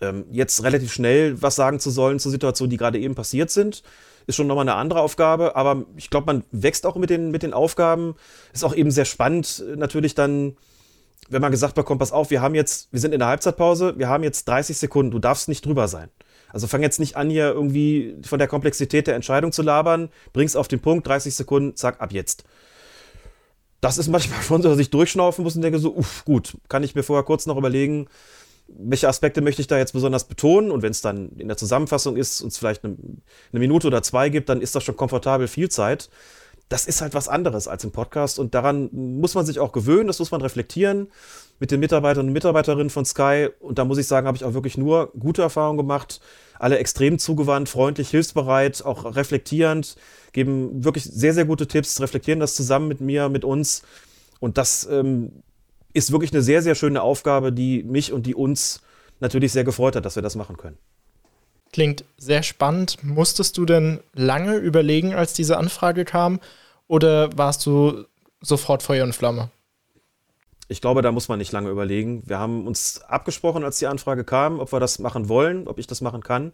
Ähm, jetzt relativ schnell was sagen zu sollen zu Situationen, die gerade eben passiert sind, ist schon nochmal eine andere Aufgabe. Aber ich glaube, man wächst auch mit den, mit den Aufgaben. Ist auch eben sehr spannend, äh, natürlich dann wenn man gesagt bekommt, pass auf, wir haben jetzt, wir sind in der Halbzeitpause, wir haben jetzt 30 Sekunden, du darfst nicht drüber sein. Also fang jetzt nicht an, hier irgendwie von der Komplexität der Entscheidung zu labern, bring's auf den Punkt, 30 Sekunden, zack, ab jetzt. Das ist manchmal schon so, dass ich durchschnaufen muss und denke so, uff, gut, kann ich mir vorher kurz noch überlegen, welche Aspekte möchte ich da jetzt besonders betonen? Und wenn es dann in der Zusammenfassung ist, uns vielleicht eine, eine Minute oder zwei gibt, dann ist das schon komfortabel viel Zeit. Das ist halt was anderes als im Podcast. Und daran muss man sich auch gewöhnen, das muss man reflektieren mit den Mitarbeitern und Mitarbeiterinnen von Sky. Und da muss ich sagen, habe ich auch wirklich nur gute Erfahrungen gemacht. Alle extrem zugewandt, freundlich, hilfsbereit, auch reflektierend, geben wirklich sehr, sehr gute Tipps, reflektieren das zusammen mit mir, mit uns. Und das ähm, ist wirklich eine sehr, sehr schöne Aufgabe, die mich und die uns natürlich sehr gefreut hat, dass wir das machen können. Klingt sehr spannend. Musstest du denn lange überlegen, als diese Anfrage kam? Oder warst du sofort Feuer und Flamme? Ich glaube, da muss man nicht lange überlegen. Wir haben uns abgesprochen, als die Anfrage kam, ob wir das machen wollen, ob ich das machen kann.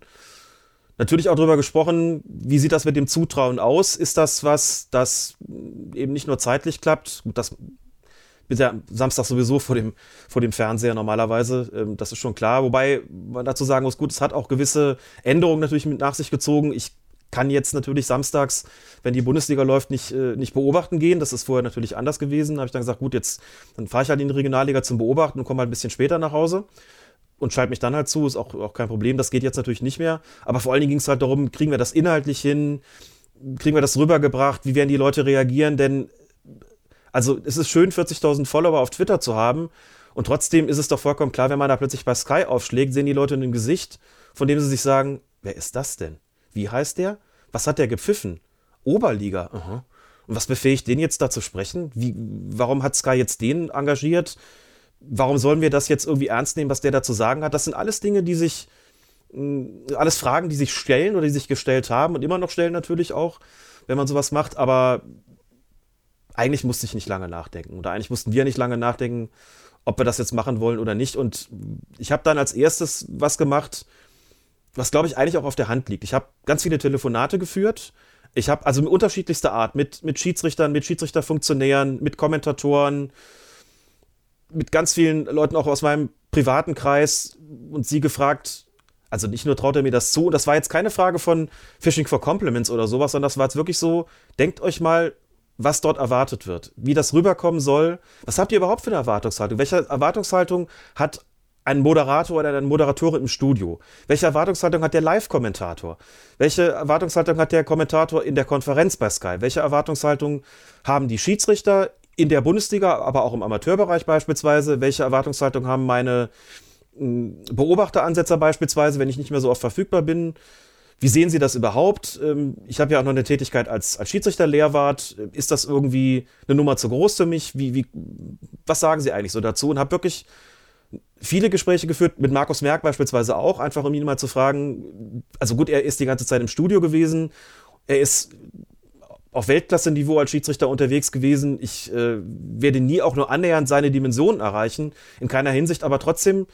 Natürlich auch darüber gesprochen, wie sieht das mit dem Zutrauen aus? Ist das was, das eben nicht nur zeitlich klappt? Gut, das bin ja Samstag sowieso vor dem, vor dem Fernseher normalerweise. Ähm, das ist schon klar. Wobei man dazu sagen muss, gut, es hat auch gewisse Änderungen natürlich mit nach sich gezogen. Ich kann jetzt natürlich samstags, wenn die Bundesliga läuft, nicht, äh, nicht beobachten gehen. Das ist vorher natürlich anders gewesen. Da habe ich dann gesagt, gut, jetzt dann fahre ich halt in die Regionalliga zum Beobachten und komme halt ein bisschen später nach Hause und schalte mich dann halt zu. Ist auch, auch kein Problem. Das geht jetzt natürlich nicht mehr. Aber vor allen Dingen ging es halt darum, kriegen wir das inhaltlich hin? Kriegen wir das rübergebracht? Wie werden die Leute reagieren? Denn also es ist schön, 40.000 Follower auf Twitter zu haben. Und trotzdem ist es doch vollkommen klar, wenn man da plötzlich bei Sky aufschlägt, sehen die Leute in ein Gesicht, von dem sie sich sagen, wer ist das denn? Wie heißt der? Was hat der gepfiffen? Oberliga. Aha. Und was befähigt den jetzt da zu sprechen? Wie, warum hat Sky jetzt den engagiert? Warum sollen wir das jetzt irgendwie ernst nehmen, was der da zu sagen hat? Das sind alles Dinge, die sich, alles Fragen, die sich stellen oder die sich gestellt haben und immer noch stellen natürlich auch, wenn man sowas macht. Aber eigentlich musste ich nicht lange nachdenken. Oder eigentlich mussten wir nicht lange nachdenken, ob wir das jetzt machen wollen oder nicht. Und ich habe dann als erstes was gemacht, was glaube ich eigentlich auch auf der Hand liegt. Ich habe ganz viele Telefonate geführt. Ich habe also mit unterschiedlichster Art, mit, mit Schiedsrichtern, mit Schiedsrichterfunktionären, mit Kommentatoren, mit ganz vielen Leuten auch aus meinem privaten Kreis und sie gefragt, also nicht nur traut er mir das zu, das war jetzt keine Frage von Fishing for Compliments oder sowas, sondern das war jetzt wirklich so, denkt euch mal was dort erwartet wird, wie das rüberkommen soll. Was habt ihr überhaupt für eine Erwartungshaltung? Welche Erwartungshaltung hat ein Moderator oder eine Moderatorin im Studio? Welche Erwartungshaltung hat der Live-Kommentator? Welche Erwartungshaltung hat der Kommentator in der Konferenz bei Sky? Welche Erwartungshaltung haben die Schiedsrichter in der Bundesliga, aber auch im Amateurbereich beispielsweise? Welche Erwartungshaltung haben meine hm, Beobachteransetzer beispielsweise, wenn ich nicht mehr so oft verfügbar bin? Wie sehen Sie das überhaupt? Ähm, ich habe ja auch noch eine Tätigkeit als, als Schiedsrichter-Lehrwart. Ist das irgendwie eine Nummer zu groß für mich? Wie, wie, was sagen Sie eigentlich so dazu? Und habe wirklich viele Gespräche geführt, mit Markus Merck beispielsweise auch, einfach um ihn mal zu fragen. Also gut, er ist die ganze Zeit im Studio gewesen. Er ist auf Weltklasse-Niveau als Schiedsrichter unterwegs gewesen. Ich äh, werde nie auch nur annähernd seine Dimensionen erreichen, in keiner Hinsicht, aber trotzdem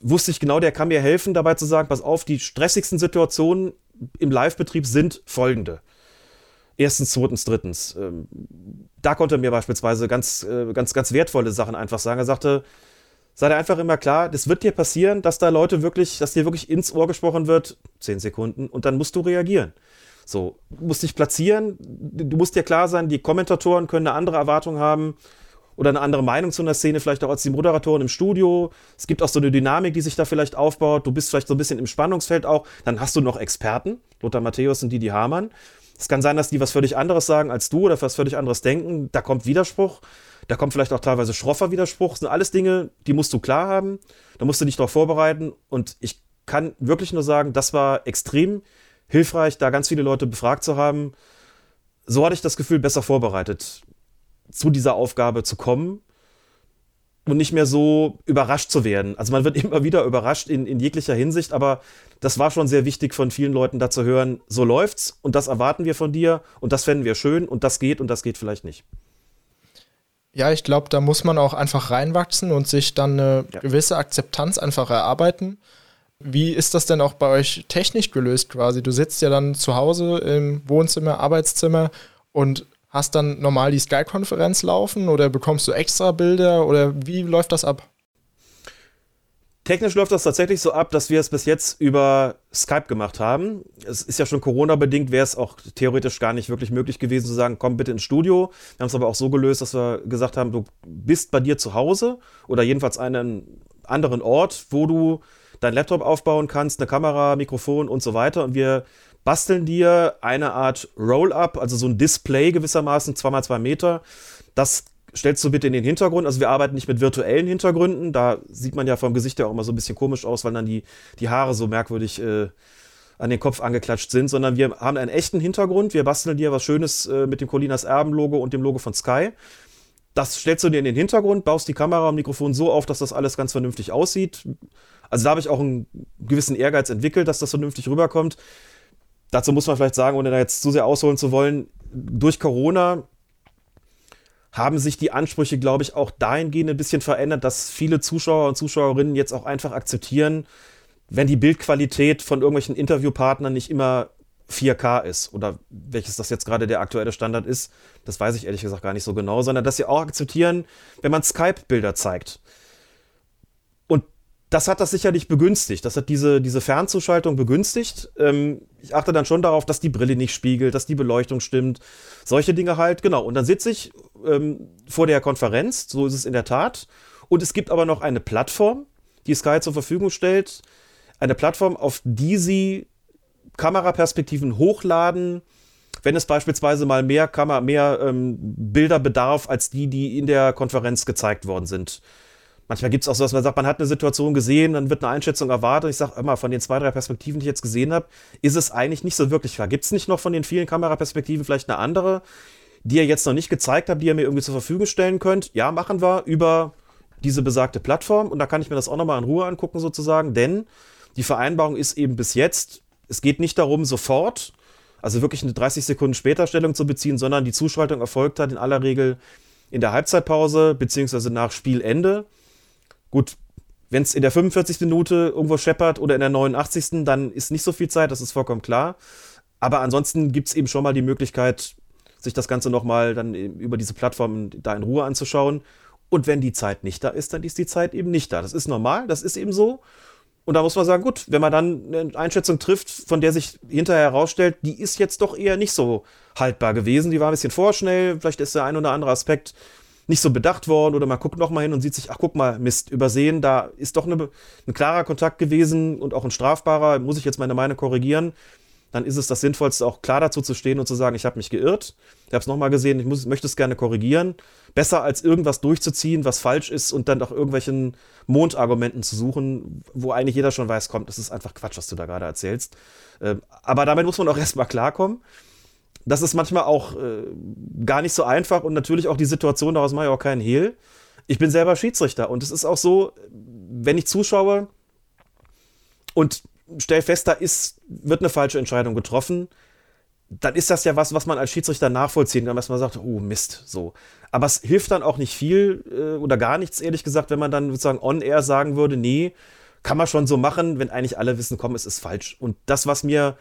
wusste ich genau, der kann mir helfen, dabei zu sagen, pass auf, die stressigsten Situationen im Live-Betrieb sind folgende. Erstens, zweitens, drittens. Ähm, da konnte er mir beispielsweise ganz, äh, ganz, ganz wertvolle Sachen einfach sagen. Er sagte, sei dir einfach immer klar, das wird dir passieren, dass da Leute wirklich, dass dir wirklich ins Ohr gesprochen wird, zehn Sekunden, und dann musst du reagieren. So, musst dich platzieren, du musst dir klar sein, die Kommentatoren können eine andere Erwartung haben oder eine andere Meinung zu einer Szene, vielleicht auch als die Moderatorin im Studio. Es gibt auch so eine Dynamik, die sich da vielleicht aufbaut. Du bist vielleicht so ein bisschen im Spannungsfeld auch. Dann hast du noch Experten, Lothar Matthäus und Didi Hamann. Es kann sein, dass die was völlig anderes sagen als du oder was völlig anderes denken. Da kommt Widerspruch. Da kommt vielleicht auch teilweise schroffer Widerspruch. Das sind alles Dinge, die musst du klar haben. Da musst du dich darauf vorbereiten. Und ich kann wirklich nur sagen, das war extrem hilfreich, da ganz viele Leute befragt zu haben. So hatte ich das Gefühl, besser vorbereitet zu dieser Aufgabe zu kommen und nicht mehr so überrascht zu werden. Also man wird immer wieder überrascht in, in jeglicher Hinsicht, aber das war schon sehr wichtig von vielen Leuten da zu hören, so läuft's und das erwarten wir von dir und das fänden wir schön und das geht und das geht vielleicht nicht. Ja, ich glaube, da muss man auch einfach reinwachsen und sich dann eine ja. gewisse Akzeptanz einfach erarbeiten. Wie ist das denn auch bei euch technisch gelöst quasi? Du sitzt ja dann zu Hause im Wohnzimmer, Arbeitszimmer und hast dann normal die Sky-Konferenz laufen oder bekommst du extra Bilder oder wie läuft das ab? Technisch läuft das tatsächlich so ab, dass wir es bis jetzt über Skype gemacht haben. Es ist ja schon Corona-bedingt, wäre es auch theoretisch gar nicht wirklich möglich gewesen zu sagen, komm bitte ins Studio. Wir haben es aber auch so gelöst, dass wir gesagt haben, du bist bei dir zu Hause oder jedenfalls einen anderen Ort, wo du dein Laptop aufbauen kannst, eine Kamera, Mikrofon und so weiter. Und wir basteln dir eine Art Roll-up, also so ein Display gewissermaßen, 2x2 Meter. Das stellst du bitte in den Hintergrund. Also wir arbeiten nicht mit virtuellen Hintergründen. Da sieht man ja vom Gesicht ja auch immer so ein bisschen komisch aus, weil dann die, die Haare so merkwürdig äh, an den Kopf angeklatscht sind, sondern wir haben einen echten Hintergrund. Wir basteln dir was Schönes äh, mit dem Colinas Erben-Logo und dem Logo von Sky. Das stellst du dir in den Hintergrund, baust die Kamera und Mikrofon so auf, dass das alles ganz vernünftig aussieht. Also da habe ich auch einen gewissen Ehrgeiz entwickelt, dass das vernünftig rüberkommt. Dazu muss man vielleicht sagen, ohne da jetzt zu sehr ausholen zu wollen, durch Corona haben sich die Ansprüche, glaube ich, auch dahingehend ein bisschen verändert, dass viele Zuschauer und Zuschauerinnen jetzt auch einfach akzeptieren, wenn die Bildqualität von irgendwelchen Interviewpartnern nicht immer 4K ist oder welches das jetzt gerade der aktuelle Standard ist, das weiß ich ehrlich gesagt gar nicht so genau, sondern dass sie auch akzeptieren, wenn man Skype-Bilder zeigt das hat das sicherlich begünstigt. Das hat diese, diese Fernzuschaltung begünstigt. Ähm, ich achte dann schon darauf, dass die Brille nicht spiegelt, dass die Beleuchtung stimmt. Solche Dinge halt, genau. Und dann sitze ich ähm, vor der Konferenz, so ist es in der Tat. Und es gibt aber noch eine Plattform, die Sky zur Verfügung stellt. Eine Plattform, auf die sie Kameraperspektiven hochladen, wenn es beispielsweise mal mehr, Kamera, mehr ähm, Bilder bedarf als die, die in der Konferenz gezeigt worden sind. Manchmal gibt es auch so, dass man sagt, man hat eine Situation gesehen, dann wird eine Einschätzung erwartet. Ich sage immer, von den zwei, drei Perspektiven, die ich jetzt gesehen habe, ist es eigentlich nicht so wirklich klar. Gibt es nicht noch von den vielen Kameraperspektiven vielleicht eine andere, die ihr jetzt noch nicht gezeigt habt, die ihr mir irgendwie zur Verfügung stellen könnt? Ja, machen wir über diese besagte Plattform und da kann ich mir das auch nochmal in Ruhe angucken sozusagen, denn die Vereinbarung ist eben bis jetzt, es geht nicht darum, sofort, also wirklich eine 30 Sekunden später Stellung zu beziehen, sondern die Zuschaltung erfolgt hat in aller Regel in der Halbzeitpause beziehungsweise nach Spielende. Gut, wenn es in der 45. Minute irgendwo scheppert oder in der 89. dann ist nicht so viel Zeit, das ist vollkommen klar. Aber ansonsten gibt es eben schon mal die Möglichkeit, sich das Ganze nochmal dann über diese Plattform da in Ruhe anzuschauen. Und wenn die Zeit nicht da ist, dann ist die Zeit eben nicht da. Das ist normal, das ist eben so. Und da muss man sagen, gut, wenn man dann eine Einschätzung trifft, von der sich hinterher herausstellt, die ist jetzt doch eher nicht so haltbar gewesen. Die war ein bisschen vorschnell, vielleicht ist der ein oder andere Aspekt nicht so bedacht worden oder man guckt noch mal hin und sieht sich, ach guck mal, Mist, übersehen, da ist doch eine, ein klarer Kontakt gewesen und auch ein strafbarer, muss ich jetzt meine Meinung korrigieren, dann ist es das Sinnvollste, auch klar dazu zu stehen und zu sagen, ich habe mich geirrt, ich habe es nochmal gesehen, ich muss, möchte es gerne korrigieren. Besser als irgendwas durchzuziehen, was falsch ist und dann nach irgendwelchen Mondargumenten zu suchen, wo eigentlich jeder schon weiß, kommt, das ist einfach Quatsch, was du da gerade erzählst. Ähm, aber damit muss man auch erstmal klarkommen das ist manchmal auch äh, gar nicht so einfach und natürlich auch die Situation, daraus mache ich auch keinen Hehl. Ich bin selber Schiedsrichter und es ist auch so, wenn ich zuschaue und stelle fest, da ist, wird eine falsche Entscheidung getroffen, dann ist das ja was, was man als Schiedsrichter nachvollziehen kann, dass man sagt, oh Mist, so. Aber es hilft dann auch nicht viel äh, oder gar nichts, ehrlich gesagt, wenn man dann sozusagen on-air sagen würde, nee, kann man schon so machen, wenn eigentlich alle wissen, komm, es ist falsch. Und das, was mir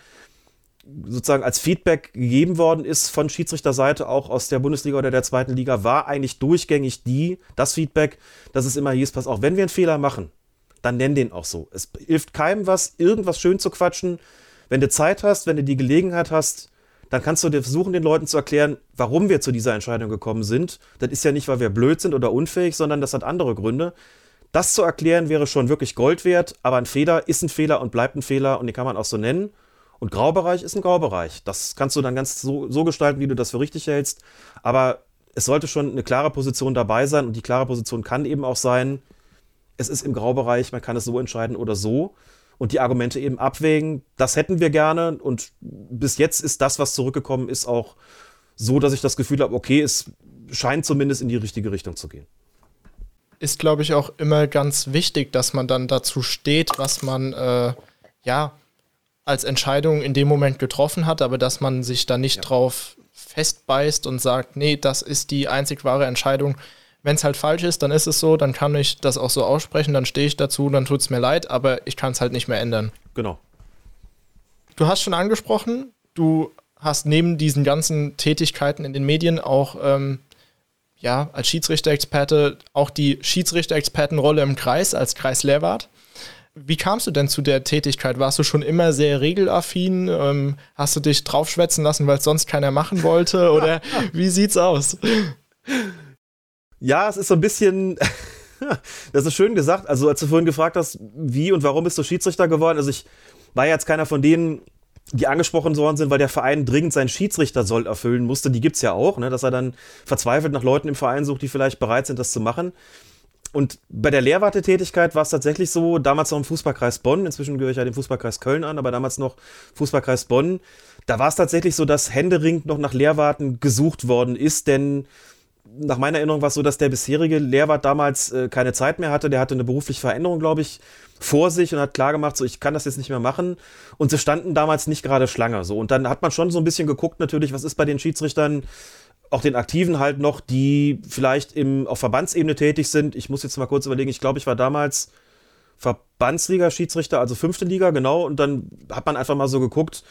sozusagen als Feedback gegeben worden ist von Schiedsrichterseite, auch aus der Bundesliga oder der zweiten Liga, war eigentlich durchgängig die, das Feedback, dass es immer hieß, pass auch wenn wir einen Fehler machen, dann nenn den auch so. Es hilft keinem was, irgendwas schön zu quatschen. Wenn du Zeit hast, wenn du die Gelegenheit hast, dann kannst du dir versuchen, den Leuten zu erklären, warum wir zu dieser Entscheidung gekommen sind. Das ist ja nicht, weil wir blöd sind oder unfähig, sondern das hat andere Gründe. Das zu erklären wäre schon wirklich Gold wert, aber ein Fehler ist ein Fehler und bleibt ein Fehler und den kann man auch so nennen. Und Graubereich ist ein Graubereich. Das kannst du dann ganz so, so gestalten, wie du das für richtig hältst. Aber es sollte schon eine klare Position dabei sein und die klare Position kann eben auch sein, es ist im Graubereich, man kann es so entscheiden oder so und die Argumente eben abwägen. Das hätten wir gerne und bis jetzt ist das, was zurückgekommen ist, auch so, dass ich das Gefühl habe, okay, es scheint zumindest in die richtige Richtung zu gehen. Ist, glaube ich, auch immer ganz wichtig, dass man dann dazu steht, was man äh, ja als Entscheidung in dem Moment getroffen hat, aber dass man sich da nicht ja. drauf festbeißt und sagt, nee, das ist die einzig wahre Entscheidung. Wenn es halt falsch ist, dann ist es so, dann kann ich das auch so aussprechen, dann stehe ich dazu, dann tut es mir leid, aber ich kann es halt nicht mehr ändern. Genau. Du hast schon angesprochen, du hast neben diesen ganzen Tätigkeiten in den Medien auch ähm, ja, als Schiedsrichter-Experte auch die Schiedsrichter-Expertenrolle im Kreis als Kreislehrwart. Wie kamst du denn zu der Tätigkeit? Warst du schon immer sehr regelaffin? Ähm, hast du dich draufschwätzen lassen, weil es sonst keiner machen wollte? Oder wie sieht's aus? Ja, es ist so ein bisschen. das ist schön gesagt. Also, als du vorhin gefragt hast, wie und warum bist du Schiedsrichter geworden? Also, ich war jetzt keiner von denen, die angesprochen worden sind, weil der Verein dringend seinen Schiedsrichtersoll erfüllen musste. Die gibt es ja auch, ne? dass er dann verzweifelt nach Leuten im Verein sucht, die vielleicht bereit sind, das zu machen. Und bei der Lehrwartetätigkeit war es tatsächlich so, damals noch im Fußballkreis Bonn, inzwischen gehöre ich ja dem Fußballkreis Köln an, aber damals noch Fußballkreis Bonn, da war es tatsächlich so, dass händeringend noch nach Lehrwarten gesucht worden ist, denn nach meiner Erinnerung war es so, dass der bisherige Lehrwart damals äh, keine Zeit mehr hatte, der hatte eine berufliche Veränderung, glaube ich, vor sich und hat klargemacht, so ich kann das jetzt nicht mehr machen. Und sie standen damals nicht gerade Schlange. So. Und dann hat man schon so ein bisschen geguckt, natürlich, was ist bei den Schiedsrichtern auch den Aktiven halt noch, die vielleicht im, auf Verbandsebene tätig sind. Ich muss jetzt mal kurz überlegen, ich glaube, ich war damals Verbandsliga-Schiedsrichter, also fünfte Liga, genau. Und dann hat man einfach mal so geguckt,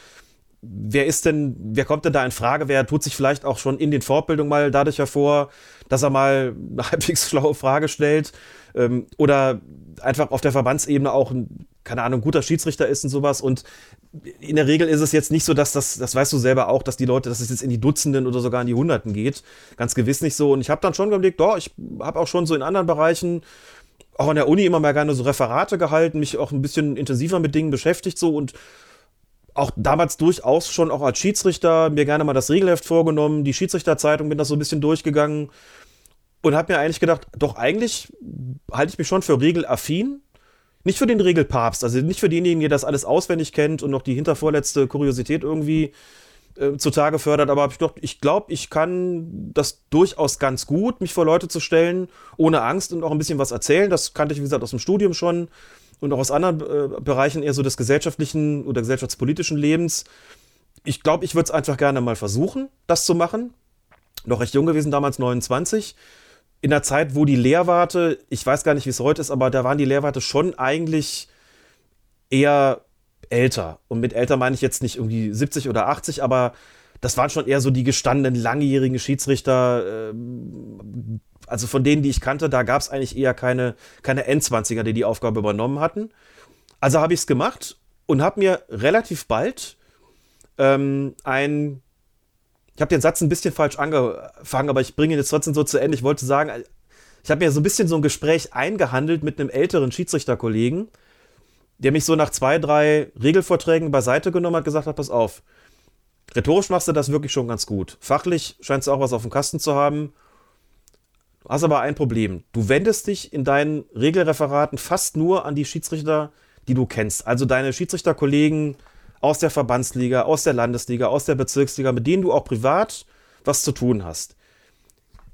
wer ist denn, wer kommt denn da in Frage? Wer tut sich vielleicht auch schon in den Fortbildungen mal dadurch hervor, dass er mal eine halbwegs schlaue Frage stellt? Ähm, oder einfach auf der Verbandsebene auch ein, keine Ahnung, guter Schiedsrichter ist und sowas. Und in der Regel ist es jetzt nicht so, dass das, das weißt du selber auch, dass die Leute, dass es jetzt in die Dutzenden oder sogar in die Hunderten geht. Ganz gewiss nicht so. Und ich habe dann schon überlegt, doch, ich habe auch schon so in anderen Bereichen, auch an der Uni immer mal gerne so Referate gehalten, mich auch ein bisschen intensiver mit Dingen beschäftigt so und auch damals durchaus schon auch als Schiedsrichter mir gerne mal das Regelheft vorgenommen, die Schiedsrichterzeitung bin das so ein bisschen durchgegangen und habe mir eigentlich gedacht, doch eigentlich halte ich mich schon für regelaffin nicht für den Regelpapst, also nicht für denjenigen, der das alles auswendig kennt und noch die hintervorletzte Kuriosität irgendwie äh, zutage fördert, aber ich, ich glaube, ich kann das durchaus ganz gut, mich vor Leute zu stellen, ohne Angst und auch ein bisschen was erzählen. Das kannte ich, wie gesagt, aus dem Studium schon und auch aus anderen äh, Bereichen eher so des gesellschaftlichen oder gesellschaftspolitischen Lebens. Ich glaube, ich würde es einfach gerne mal versuchen, das zu machen. Noch recht jung gewesen, damals 29 in der Zeit, wo die Lehrwarte, ich weiß gar nicht, wie es heute ist, aber da waren die Lehrwarte schon eigentlich eher älter. Und mit älter meine ich jetzt nicht irgendwie 70 oder 80, aber das waren schon eher so die gestandenen, langjährigen Schiedsrichter. Ähm, also von denen, die ich kannte, da gab es eigentlich eher keine, keine Endzwanziger, die die Aufgabe übernommen hatten. Also habe ich es gemacht und habe mir relativ bald ähm, ein ich habe den Satz ein bisschen falsch angefangen, aber ich bringe ihn jetzt trotzdem so zu Ende. Ich wollte sagen, ich habe mir so ein bisschen so ein Gespräch eingehandelt mit einem älteren Schiedsrichterkollegen, der mich so nach zwei, drei Regelvorträgen beiseite genommen hat, gesagt hat, pass auf, rhetorisch machst du das wirklich schon ganz gut. Fachlich scheinst du auch was auf dem Kasten zu haben. Du hast aber ein Problem. Du wendest dich in deinen Regelreferaten fast nur an die Schiedsrichter, die du kennst. Also deine Schiedsrichterkollegen, aus der Verbandsliga, aus der Landesliga, aus der Bezirksliga, mit denen du auch privat was zu tun hast.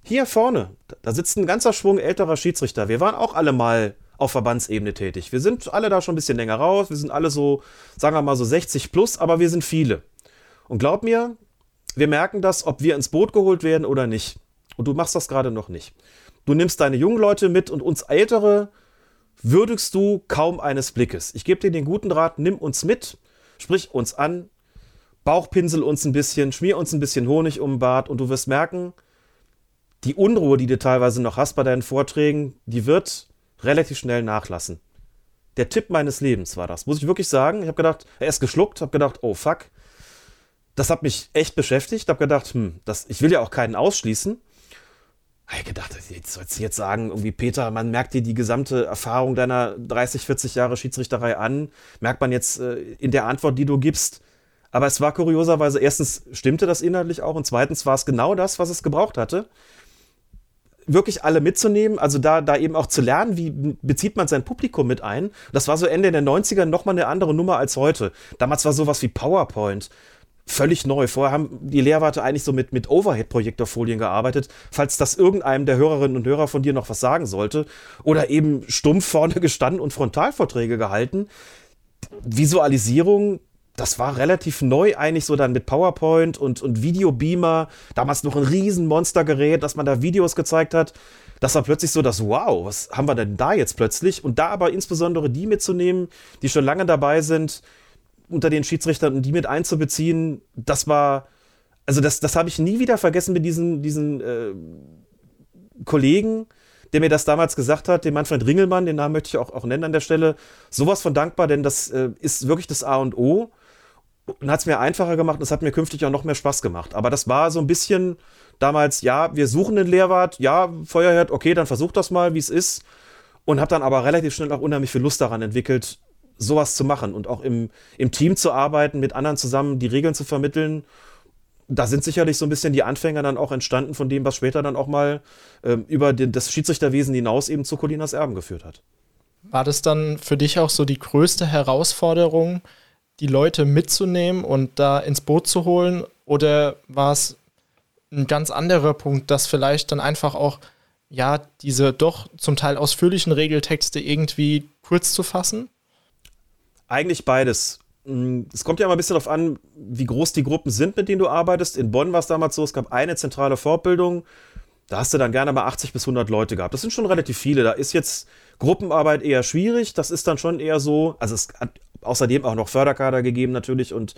Hier vorne, da sitzt ein ganzer Schwung älterer Schiedsrichter. Wir waren auch alle mal auf Verbandsebene tätig. Wir sind alle da schon ein bisschen länger raus. Wir sind alle so, sagen wir mal so 60 plus, aber wir sind viele. Und glaub mir, wir merken das, ob wir ins Boot geholt werden oder nicht. Und du machst das gerade noch nicht. Du nimmst deine jungen Leute mit und uns Ältere würdigst du kaum eines Blickes. Ich gebe dir den guten Rat, nimm uns mit Sprich uns an, Bauchpinsel uns ein bisschen, schmier uns ein bisschen Honig um den Bart und du wirst merken, die Unruhe, die du teilweise noch hast bei deinen Vorträgen, die wird relativ schnell nachlassen. Der Tipp meines Lebens war das, muss ich wirklich sagen. Ich habe gedacht, er ist geschluckt, habe gedacht, oh fuck. Das hat mich echt beschäftigt. Habe gedacht, hm, das, ich will ja auch keinen ausschließen. Ich gedacht, jetzt sollst du jetzt sagen, irgendwie, Peter, man merkt dir die gesamte Erfahrung deiner 30, 40 Jahre Schiedsrichterei an. Merkt man jetzt äh, in der Antwort, die du gibst, Aber es war kurioserweise, erstens stimmte das inhaltlich auch und zweitens war es genau das, was es gebraucht hatte. Wirklich alle mitzunehmen, also da, da eben auch zu lernen, wie bezieht man sein Publikum mit ein. Das war so Ende der 90er nochmal eine andere Nummer als heute. Damals war sowas wie PowerPoint völlig neu. Vorher haben die Lehrwarte eigentlich so mit, mit Overhead-Projektorfolien gearbeitet, falls das irgendeinem der Hörerinnen und Hörer von dir noch was sagen sollte. Oder eben stumpf vorne gestanden und Frontalvorträge gehalten. Visualisierung, das war relativ neu eigentlich so dann mit PowerPoint und, und Videobeamer. Damals noch ein Riesenmonstergerät, dass man da Videos gezeigt hat. Das war plötzlich so das Wow, was haben wir denn da jetzt plötzlich? Und da aber insbesondere die mitzunehmen, die schon lange dabei sind, unter den Schiedsrichtern und die mit einzubeziehen, das war, also das, das habe ich nie wieder vergessen mit diesen, diesen äh, Kollegen, der mir das damals gesagt hat, den Manfred Ringelmann, den Namen möchte ich auch, auch nennen an der Stelle, sowas von dankbar, denn das äh, ist wirklich das A und O und hat es mir einfacher gemacht und es hat mir künftig auch noch mehr Spaß gemacht. Aber das war so ein bisschen damals, ja, wir suchen einen Lehrwart, ja, Feuerherd, okay, dann versuch das mal, wie es ist. Und habe dann aber relativ schnell auch unheimlich viel Lust daran entwickelt, sowas zu machen und auch im, im Team zu arbeiten, mit anderen zusammen die Regeln zu vermitteln. Da sind sicherlich so ein bisschen die Anfänger dann auch entstanden von dem, was später dann auch mal ähm, über den, das Schiedsrichterwesen hinaus eben zu Colinas Erben geführt hat. War das dann für dich auch so die größte Herausforderung, die Leute mitzunehmen und da ins Boot zu holen? Oder war es ein ganz anderer Punkt, dass vielleicht dann einfach auch, ja, diese doch zum Teil ausführlichen Regeltexte irgendwie kurz zu fassen? Eigentlich beides. Mm, es kommt ja immer ein bisschen darauf an, wie groß die Gruppen sind, mit denen du arbeitest. In Bonn war es damals so, es gab eine zentrale Fortbildung. Da hast du dann gerne mal 80 bis 100 Leute gehabt. Das sind schon relativ viele. Da ist jetzt Gruppenarbeit eher schwierig. Das ist dann schon eher so, also es hat außerdem auch noch Förderkader gegeben natürlich und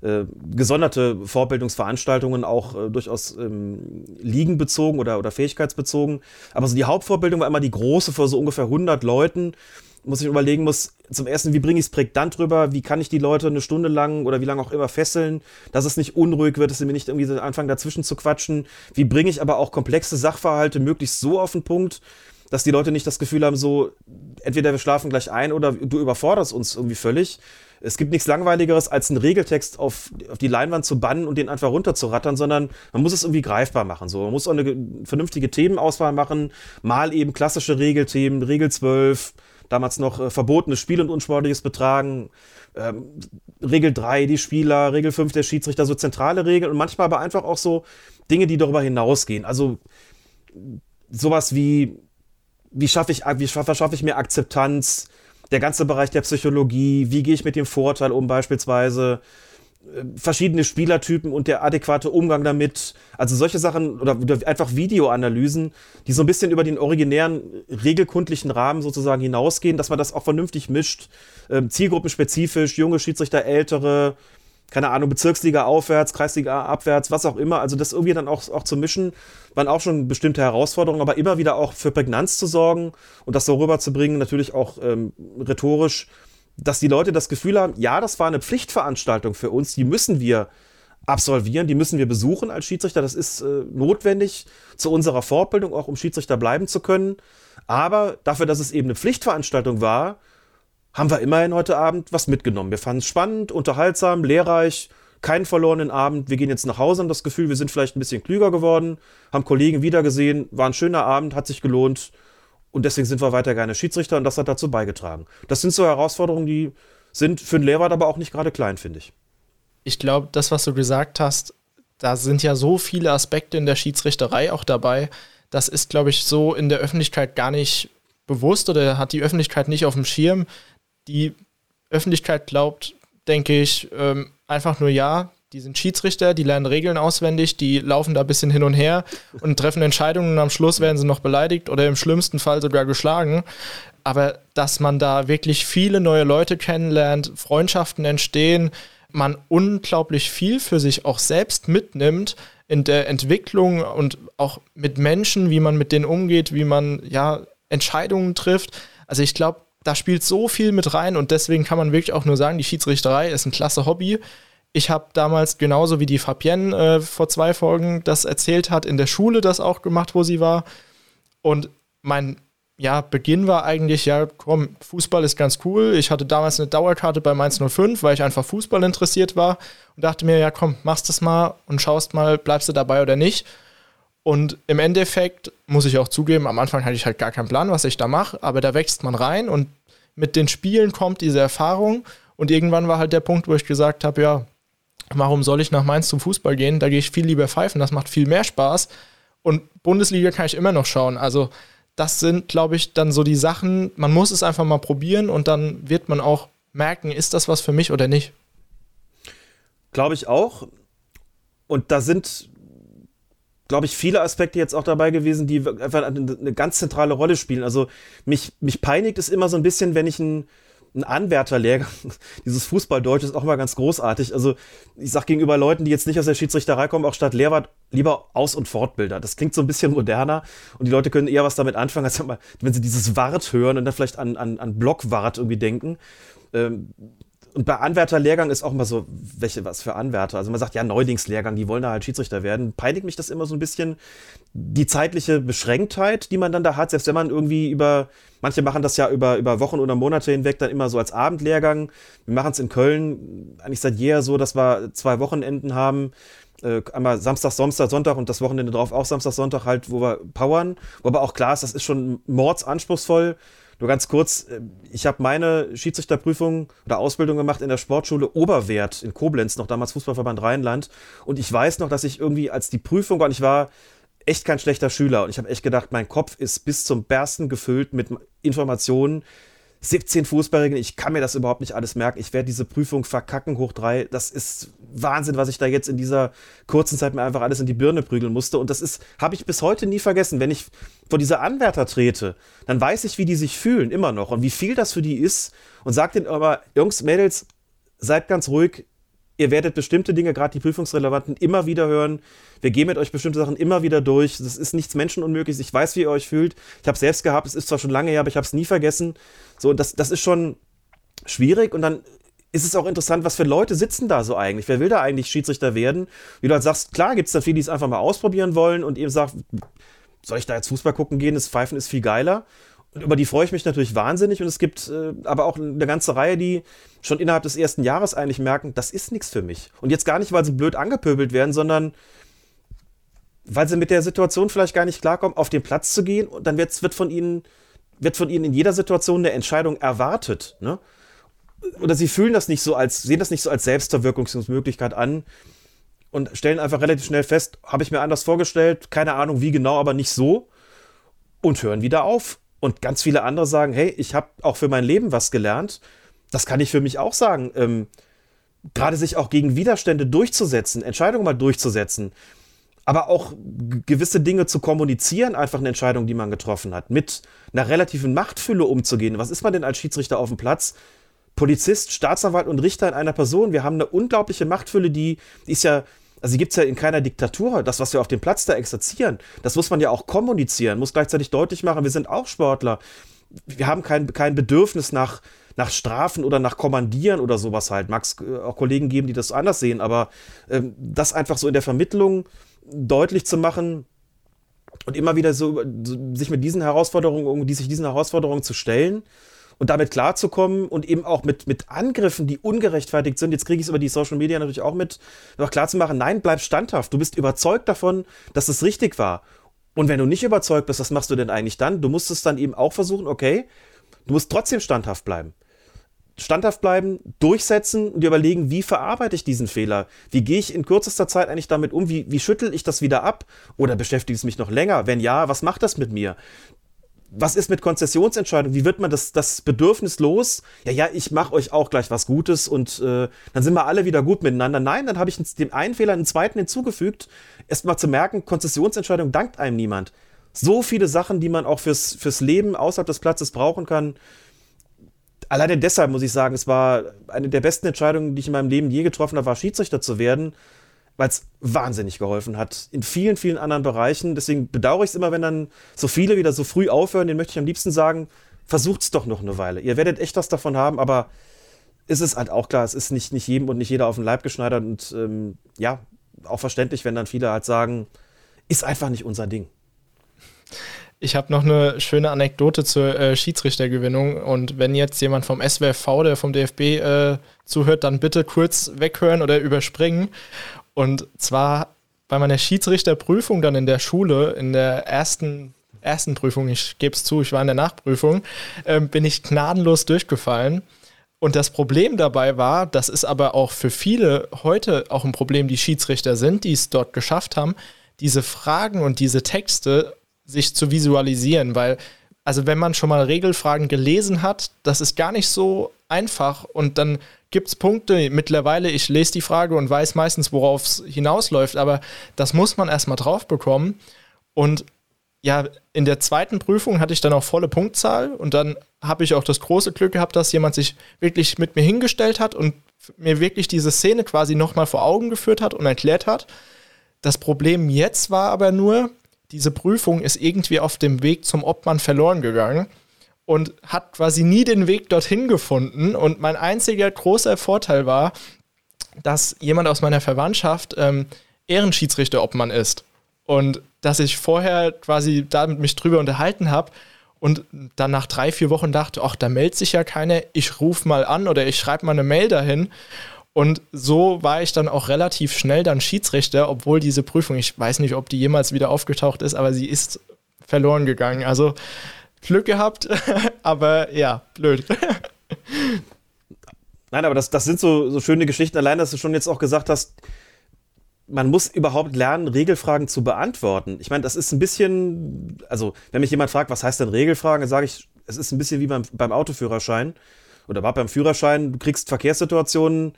äh, gesonderte Vorbildungsveranstaltungen auch äh, durchaus ähm, liegenbezogen oder, oder fähigkeitsbezogen. Aber so die Hauptvorbildung war immer die große vor so ungefähr 100 Leuten. Muss ich überlegen muss, zum ersten, wie bringe ich es prägnant drüber, wie kann ich die Leute eine Stunde lang oder wie lange auch immer fesseln, dass es nicht unruhig wird, dass sie mir nicht irgendwie anfangen dazwischen zu quatschen. Wie bringe ich aber auch komplexe Sachverhalte möglichst so auf den Punkt, dass die Leute nicht das Gefühl haben, so, entweder wir schlafen gleich ein oder du überforderst uns irgendwie völlig. Es gibt nichts Langweiligeres, als einen Regeltext auf, auf die Leinwand zu bannen und den einfach runterzurattern, sondern man muss es irgendwie greifbar machen. So. Man muss auch eine vernünftige Themenauswahl machen, mal eben klassische Regelthemen, Regel 12, damals noch äh, verbotenes Spiel und unsportliches Betragen, ähm, Regel 3, die Spieler, Regel 5, der Schiedsrichter, so zentrale Regeln und manchmal aber einfach auch so Dinge, die darüber hinausgehen. Also sowas wie wie schaffe ich, wie ich mir Akzeptanz? Der ganze Bereich der Psychologie, wie gehe ich mit dem Vorteil um beispielsweise? Verschiedene Spielertypen und der adäquate Umgang damit. Also solche Sachen oder, oder, einfach Videoanalysen, die so ein bisschen über den originären regelkundlichen Rahmen sozusagen hinausgehen, dass man das auch vernünftig mischt. Ähm, zielgruppenspezifisch, junge Schiedsrichter, ältere, keine Ahnung, Bezirksliga aufwärts, Kreisliga abwärts, was auch immer. Also das irgendwie dann auch, auch zu mischen, waren auch schon bestimmte Herausforderungen, aber immer wieder auch für Prägnanz zu sorgen und das so rüberzubringen, natürlich auch ähm, rhetorisch, dass die Leute das Gefühl haben, ja, das war eine Pflichtveranstaltung für uns, die müssen wir absolvieren, die müssen wir besuchen als Schiedsrichter. Das ist äh, notwendig zu unserer Fortbildung, auch um Schiedsrichter bleiben zu können. Aber dafür, dass es eben eine Pflichtveranstaltung war, haben wir immerhin heute Abend was mitgenommen. Wir fanden es spannend, unterhaltsam, lehrreich, keinen verlorenen Abend. Wir gehen jetzt nach Hause und das Gefühl, wir sind vielleicht ein bisschen klüger geworden, haben Kollegen wiedergesehen, war ein schöner Abend, hat sich gelohnt und deswegen sind wir weiter gerne Schiedsrichter und das hat dazu beigetragen. Das sind so Herausforderungen, die sind für einen Lehrer aber auch nicht gerade klein, finde ich. Ich glaube, das, was du gesagt hast, da sind ja so viele Aspekte in der Schiedsrichterei auch dabei. Das ist, glaube ich, so in der Öffentlichkeit gar nicht bewusst oder hat die Öffentlichkeit nicht auf dem Schirm, die Öffentlichkeit glaubt, denke ich, ähm, einfach nur ja, die sind Schiedsrichter, die lernen Regeln auswendig, die laufen da ein bisschen hin und her und treffen Entscheidungen und am Schluss werden sie noch beleidigt oder im schlimmsten Fall sogar geschlagen. Aber dass man da wirklich viele neue Leute kennenlernt, Freundschaften entstehen, man unglaublich viel für sich auch selbst mitnimmt in der Entwicklung und auch mit Menschen, wie man mit denen umgeht, wie man ja Entscheidungen trifft. Also ich glaube, da spielt so viel mit rein und deswegen kann man wirklich auch nur sagen, die Schiedsrichterei ist ein klasse Hobby. Ich habe damals genauso wie die Fabienne äh, vor zwei Folgen das erzählt hat, in der Schule das auch gemacht, wo sie war. Und mein ja, Beginn war eigentlich, ja, komm, Fußball ist ganz cool. Ich hatte damals eine Dauerkarte bei Mainz 05, weil ich einfach Fußball interessiert war und dachte mir, ja, komm, machst das mal und schaust mal, bleibst du dabei oder nicht. Und im Endeffekt muss ich auch zugeben, am Anfang hatte ich halt gar keinen Plan, was ich da mache, aber da wächst man rein und mit den Spielen kommt diese Erfahrung und irgendwann war halt der Punkt, wo ich gesagt habe, ja, warum soll ich nach Mainz zum Fußball gehen? Da gehe ich viel lieber pfeifen, das macht viel mehr Spaß. Und Bundesliga kann ich immer noch schauen. Also das sind, glaube ich, dann so die Sachen, man muss es einfach mal probieren und dann wird man auch merken, ist das was für mich oder nicht. Glaube ich auch. Und da sind, glaube ich, viele Aspekte jetzt auch dabei gewesen, die einfach eine ganz zentrale Rolle spielen. Also mich, mich peinigt es immer so ein bisschen, wenn ich ein ein Anwärterlehrgang. Dieses Fußballdeutsch ist auch immer ganz großartig. Also ich sag gegenüber Leuten, die jetzt nicht aus der Schiedsrichterei kommen, auch statt Lehrwart lieber Aus- und Fortbilder. Das klingt so ein bisschen moderner und die Leute können eher was damit anfangen, als wenn sie dieses Wart hören und dann vielleicht an, an, an Blockwart irgendwie denken. Ähm, und bei Anwärterlehrgang ist auch immer so, welche, was für Anwärter. Also man sagt, ja, Neulingslehrgang, die wollen da halt Schiedsrichter werden. Peinigt mich das immer so ein bisschen, die zeitliche Beschränktheit, die man dann da hat, selbst wenn man irgendwie über, manche machen das ja über, über Wochen oder Monate hinweg dann immer so als Abendlehrgang. Wir machen es in Köln eigentlich seit jeher so, dass wir zwei Wochenenden haben. Äh, einmal Samstag, Samstag, Sonntag und das Wochenende drauf auch Samstag, Sonntag halt, wo wir powern. Wo aber auch klar ist, das ist schon mordsanspruchsvoll. Nur ganz kurz, äh, ich habe meine Schiedsrichterprüfung oder Ausbildung gemacht in der Sportschule Oberwert in Koblenz, noch damals Fußballverband Rheinland. Und ich weiß noch, dass ich irgendwie als die Prüfung war, und ich war echt kein schlechter Schüler und ich habe echt gedacht, mein Kopf ist bis zum Bersten gefüllt mit Informationen, 17 Fußballregeln, ich kann mir das überhaupt nicht alles merken. Ich werde diese Prüfung verkacken hoch drei. Das ist Wahnsinn, was ich da jetzt in dieser kurzen Zeit mir einfach alles in die Birne prügeln musste. Und das ist, habe ich bis heute nie vergessen. Wenn ich vor diese Anwärter trete, dann weiß ich, wie die sich fühlen, immer noch. Und wie viel das für die ist. Und sage denen aber, Jungs, Mädels, seid ganz ruhig ihr werdet bestimmte Dinge, gerade die prüfungsrelevanten, immer wieder hören. Wir gehen mit euch bestimmte Sachen immer wieder durch. Das ist nichts Menschenunmögliches. Ich weiß, wie ihr euch fühlt. Ich habe es selbst gehabt. Es ist zwar schon lange her, aber ich habe es nie vergessen. So, das, das ist schon schwierig. Und dann ist es auch interessant, was für Leute sitzen da so eigentlich? Wer will da eigentlich Schiedsrichter werden? Wie du halt sagst, klar gibt es da viele, die es einfach mal ausprobieren wollen und eben sagen, soll ich da jetzt Fußball gucken gehen? Das Pfeifen ist viel geiler. Über die freue ich mich natürlich wahnsinnig. Und es gibt äh, aber auch eine ganze Reihe, die schon innerhalb des ersten Jahres eigentlich merken, das ist nichts für mich. Und jetzt gar nicht, weil sie blöd angepöbelt werden, sondern weil sie mit der Situation vielleicht gar nicht klarkommen, auf den Platz zu gehen. Und dann wird, wird, von ihnen, wird von ihnen in jeder Situation eine Entscheidung erwartet. Ne? Oder sie fühlen das nicht so als, sehen das nicht so als Selbstverwirkungsmöglichkeit an und stellen einfach relativ schnell fest, habe ich mir anders vorgestellt, keine Ahnung wie genau, aber nicht so. Und hören wieder auf und ganz viele andere sagen, hey, ich habe auch für mein Leben was gelernt. Das kann ich für mich auch sagen. Ähm, Gerade sich auch gegen Widerstände durchzusetzen, Entscheidungen mal durchzusetzen, aber auch gewisse Dinge zu kommunizieren, einfach eine Entscheidung, die man getroffen hat, mit einer relativen Machtfülle umzugehen. Was ist man denn als Schiedsrichter auf dem Platz? Polizist, Staatsanwalt und Richter in einer Person. Wir haben eine unglaubliche Machtfülle, die, die ist ja also die gibt es ja in keiner Diktatur. Das, was wir auf dem Platz da exerzieren, das muss man ja auch kommunizieren, muss gleichzeitig deutlich machen, wir sind auch Sportler. Wir haben kein, kein Bedürfnis nach, nach Strafen oder nach Kommandieren oder sowas halt. Mag es äh, auch Kollegen geben, die das anders sehen, aber ähm, das einfach so in der Vermittlung deutlich zu machen und immer wieder so, so sich mit diesen Herausforderungen, die sich diesen Herausforderungen zu stellen und damit klarzukommen und eben auch mit, mit Angriffen, die ungerechtfertigt sind, jetzt kriege ich es über die Social Media natürlich auch mit, noch klarzumachen, nein, bleib standhaft, du bist überzeugt davon, dass es richtig war. Und wenn du nicht überzeugt bist, was machst du denn eigentlich dann? Du musst es dann eben auch versuchen, okay, du musst trotzdem standhaft bleiben. Standhaft bleiben, durchsetzen und dir überlegen, wie verarbeite ich diesen Fehler? Wie gehe ich in kürzester Zeit eigentlich damit um? Wie, wie schüttel ich das wieder ab? Oder beschäftigt es mich noch länger? Wenn ja, was macht das mit mir? Was ist mit Konzessionsentscheidungen? Wie wird man das, das Bedürfnis los? Ja, ja, ich mache euch auch gleich was Gutes und äh, dann sind wir alle wieder gut miteinander. Nein, dann habe ich dem einen Fehler einen zweiten hinzugefügt. Erstmal zu merken, Konzessionsentscheidung dankt einem niemand. So viele Sachen, die man auch fürs, fürs Leben außerhalb des Platzes brauchen kann. Alleine deshalb muss ich sagen, es war eine der besten Entscheidungen, die ich in meinem Leben je getroffen habe, war Schiedsrichter zu werden weil es wahnsinnig geholfen hat in vielen, vielen anderen Bereichen. Deswegen bedauere ich es immer, wenn dann so viele wieder so früh aufhören. Den möchte ich am liebsten sagen, versucht es doch noch eine Weile. Ihr werdet echt was davon haben, aber ist es halt auch klar, es ist nicht, nicht jedem und nicht jeder auf den Leib geschneidert und ähm, ja, auch verständlich, wenn dann viele halt sagen, ist einfach nicht unser Ding. Ich habe noch eine schöne Anekdote zur äh, Schiedsrichtergewinnung. Und wenn jetzt jemand vom SWFV, der vom DFB äh, zuhört, dann bitte kurz weghören oder überspringen. Und zwar bei meiner Schiedsrichterprüfung dann in der Schule, in der ersten, ersten Prüfung, ich gebe es zu, ich war in der Nachprüfung, äh, bin ich gnadenlos durchgefallen. Und das Problem dabei war, das ist aber auch für viele heute auch ein Problem, die Schiedsrichter sind, die es dort geschafft haben, diese Fragen und diese Texte sich zu visualisieren, weil, also wenn man schon mal Regelfragen gelesen hat, das ist gar nicht so einfach und dann gibt es Punkte, mittlerweile, ich lese die Frage und weiß meistens, worauf es hinausläuft, aber das muss man erstmal drauf bekommen. Und ja, in der zweiten Prüfung hatte ich dann auch volle Punktzahl. Und dann habe ich auch das große Glück gehabt, dass jemand sich wirklich mit mir hingestellt hat und mir wirklich diese Szene quasi nochmal vor Augen geführt hat und erklärt hat. Das Problem jetzt war aber nur, diese Prüfung ist irgendwie auf dem Weg zum Obmann verloren gegangen und hat quasi nie den Weg dorthin gefunden. Und mein einziger großer Vorteil war, dass jemand aus meiner Verwandtschaft ähm, Ehrenschiedsrichter-Obmann ist. Und dass ich vorher quasi damit mich drüber unterhalten habe und dann nach drei, vier Wochen dachte, ach, da meldet sich ja keiner, ich rufe mal an oder ich schreibe mal eine Mail dahin. Und so war ich dann auch relativ schnell dann Schiedsrichter, obwohl diese Prüfung, ich weiß nicht, ob die jemals wieder aufgetaucht ist, aber sie ist verloren gegangen. Also Glück gehabt, aber ja, blöd. Nein, aber das, das sind so, so schöne Geschichten. Allein, dass du schon jetzt auch gesagt hast, man muss überhaupt lernen, Regelfragen zu beantworten. Ich meine, das ist ein bisschen, also wenn mich jemand fragt, was heißt denn Regelfragen, dann sage ich, es ist ein bisschen wie beim, beim Autoführerschein oder war beim Führerschein, du kriegst Verkehrssituationen,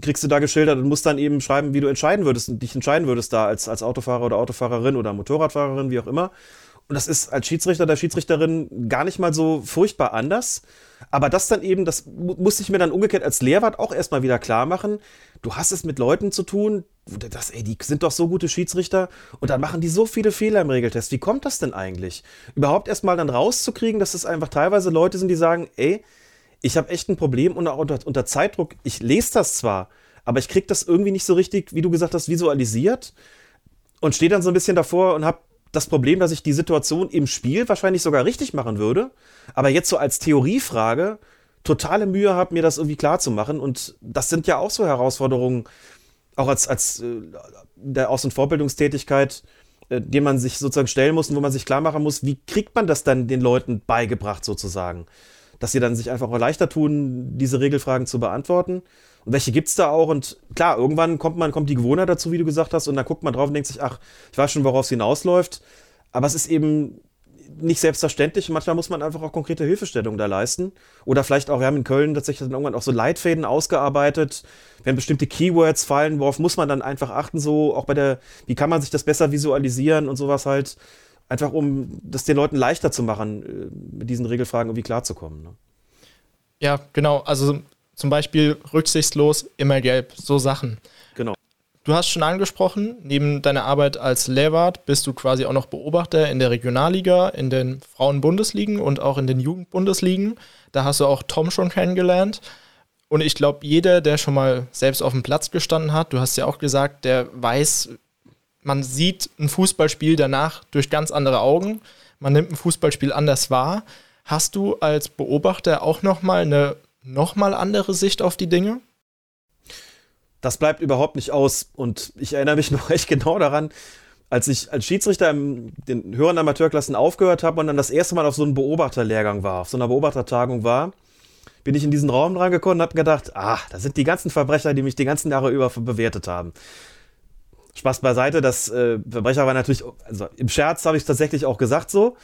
kriegst du da geschildert und musst dann eben schreiben, wie du entscheiden würdest und dich entscheiden würdest da als, als Autofahrer oder Autofahrerin oder Motorradfahrerin, wie auch immer. Und das ist als Schiedsrichter der Schiedsrichterin gar nicht mal so furchtbar anders. Aber das dann eben, das musste ich mir dann umgekehrt als Lehrwart auch erstmal wieder klar machen. Du hast es mit Leuten zu tun, das, ey, die sind doch so gute Schiedsrichter und dann machen die so viele Fehler im Regeltest. Wie kommt das denn eigentlich? Überhaupt erstmal dann rauszukriegen, dass es einfach teilweise Leute sind, die sagen, ey, ich habe echt ein Problem und unter, unter Zeitdruck. Ich lese das zwar, aber ich kriege das irgendwie nicht so richtig, wie du gesagt hast, visualisiert und stehe dann so ein bisschen davor und habe das Problem, dass ich die Situation im Spiel wahrscheinlich sogar richtig machen würde, aber jetzt so als Theoriefrage totale Mühe habe, mir das irgendwie klar zu machen. Und das sind ja auch so Herausforderungen, auch als, als äh, der Aus- und Vorbildungstätigkeit, äh, dem man sich sozusagen stellen muss und wo man sich klar machen muss, wie kriegt man das dann den Leuten beigebracht sozusagen? Dass sie dann sich einfach auch leichter tun, diese Regelfragen zu beantworten. Und welche gibt es da auch? Und klar, irgendwann kommt man, kommt die Gewohnheit dazu, wie du gesagt hast, und dann guckt man drauf und denkt sich, ach, ich weiß schon, worauf es hinausläuft. Aber es ist eben nicht selbstverständlich. Manchmal muss man einfach auch konkrete Hilfestellung da leisten. Oder vielleicht auch, wir haben in Köln tatsächlich dann irgendwann auch so Leitfäden ausgearbeitet. Wenn bestimmte Keywords fallen, worauf muss man dann einfach achten, so auch bei der, wie kann man sich das besser visualisieren und sowas halt. Einfach um das den Leuten leichter zu machen, äh, mit diesen Regelfragen irgendwie klarzukommen. Ne? Ja, genau. Also zum Beispiel rücksichtslos, immer gelb, so Sachen. Genau. Du hast schon angesprochen, neben deiner Arbeit als Lehrwart bist du quasi auch noch Beobachter in der Regionalliga, in den Frauenbundesligen und auch in den Jugendbundesligen. Da hast du auch Tom schon kennengelernt. Und ich glaube, jeder, der schon mal selbst auf dem Platz gestanden hat, du hast ja auch gesagt, der weiß, man sieht ein Fußballspiel danach durch ganz andere Augen. Man nimmt ein Fußballspiel anders wahr. Hast du als Beobachter auch noch mal eine nochmal andere Sicht auf die Dinge? Das bleibt überhaupt nicht aus. Und ich erinnere mich noch echt genau daran, als ich als Schiedsrichter in den höheren Amateurklassen aufgehört habe und dann das erste Mal auf so einem Beobachterlehrgang war, auf so einer Beobachtertagung war, bin ich in diesen Raum reingekommen und habe gedacht, ah, da sind die ganzen Verbrecher, die mich die ganzen Jahre über bewertet haben. Spaß beiseite, das äh, Verbrecher war natürlich, also im Scherz habe ich es tatsächlich auch gesagt so.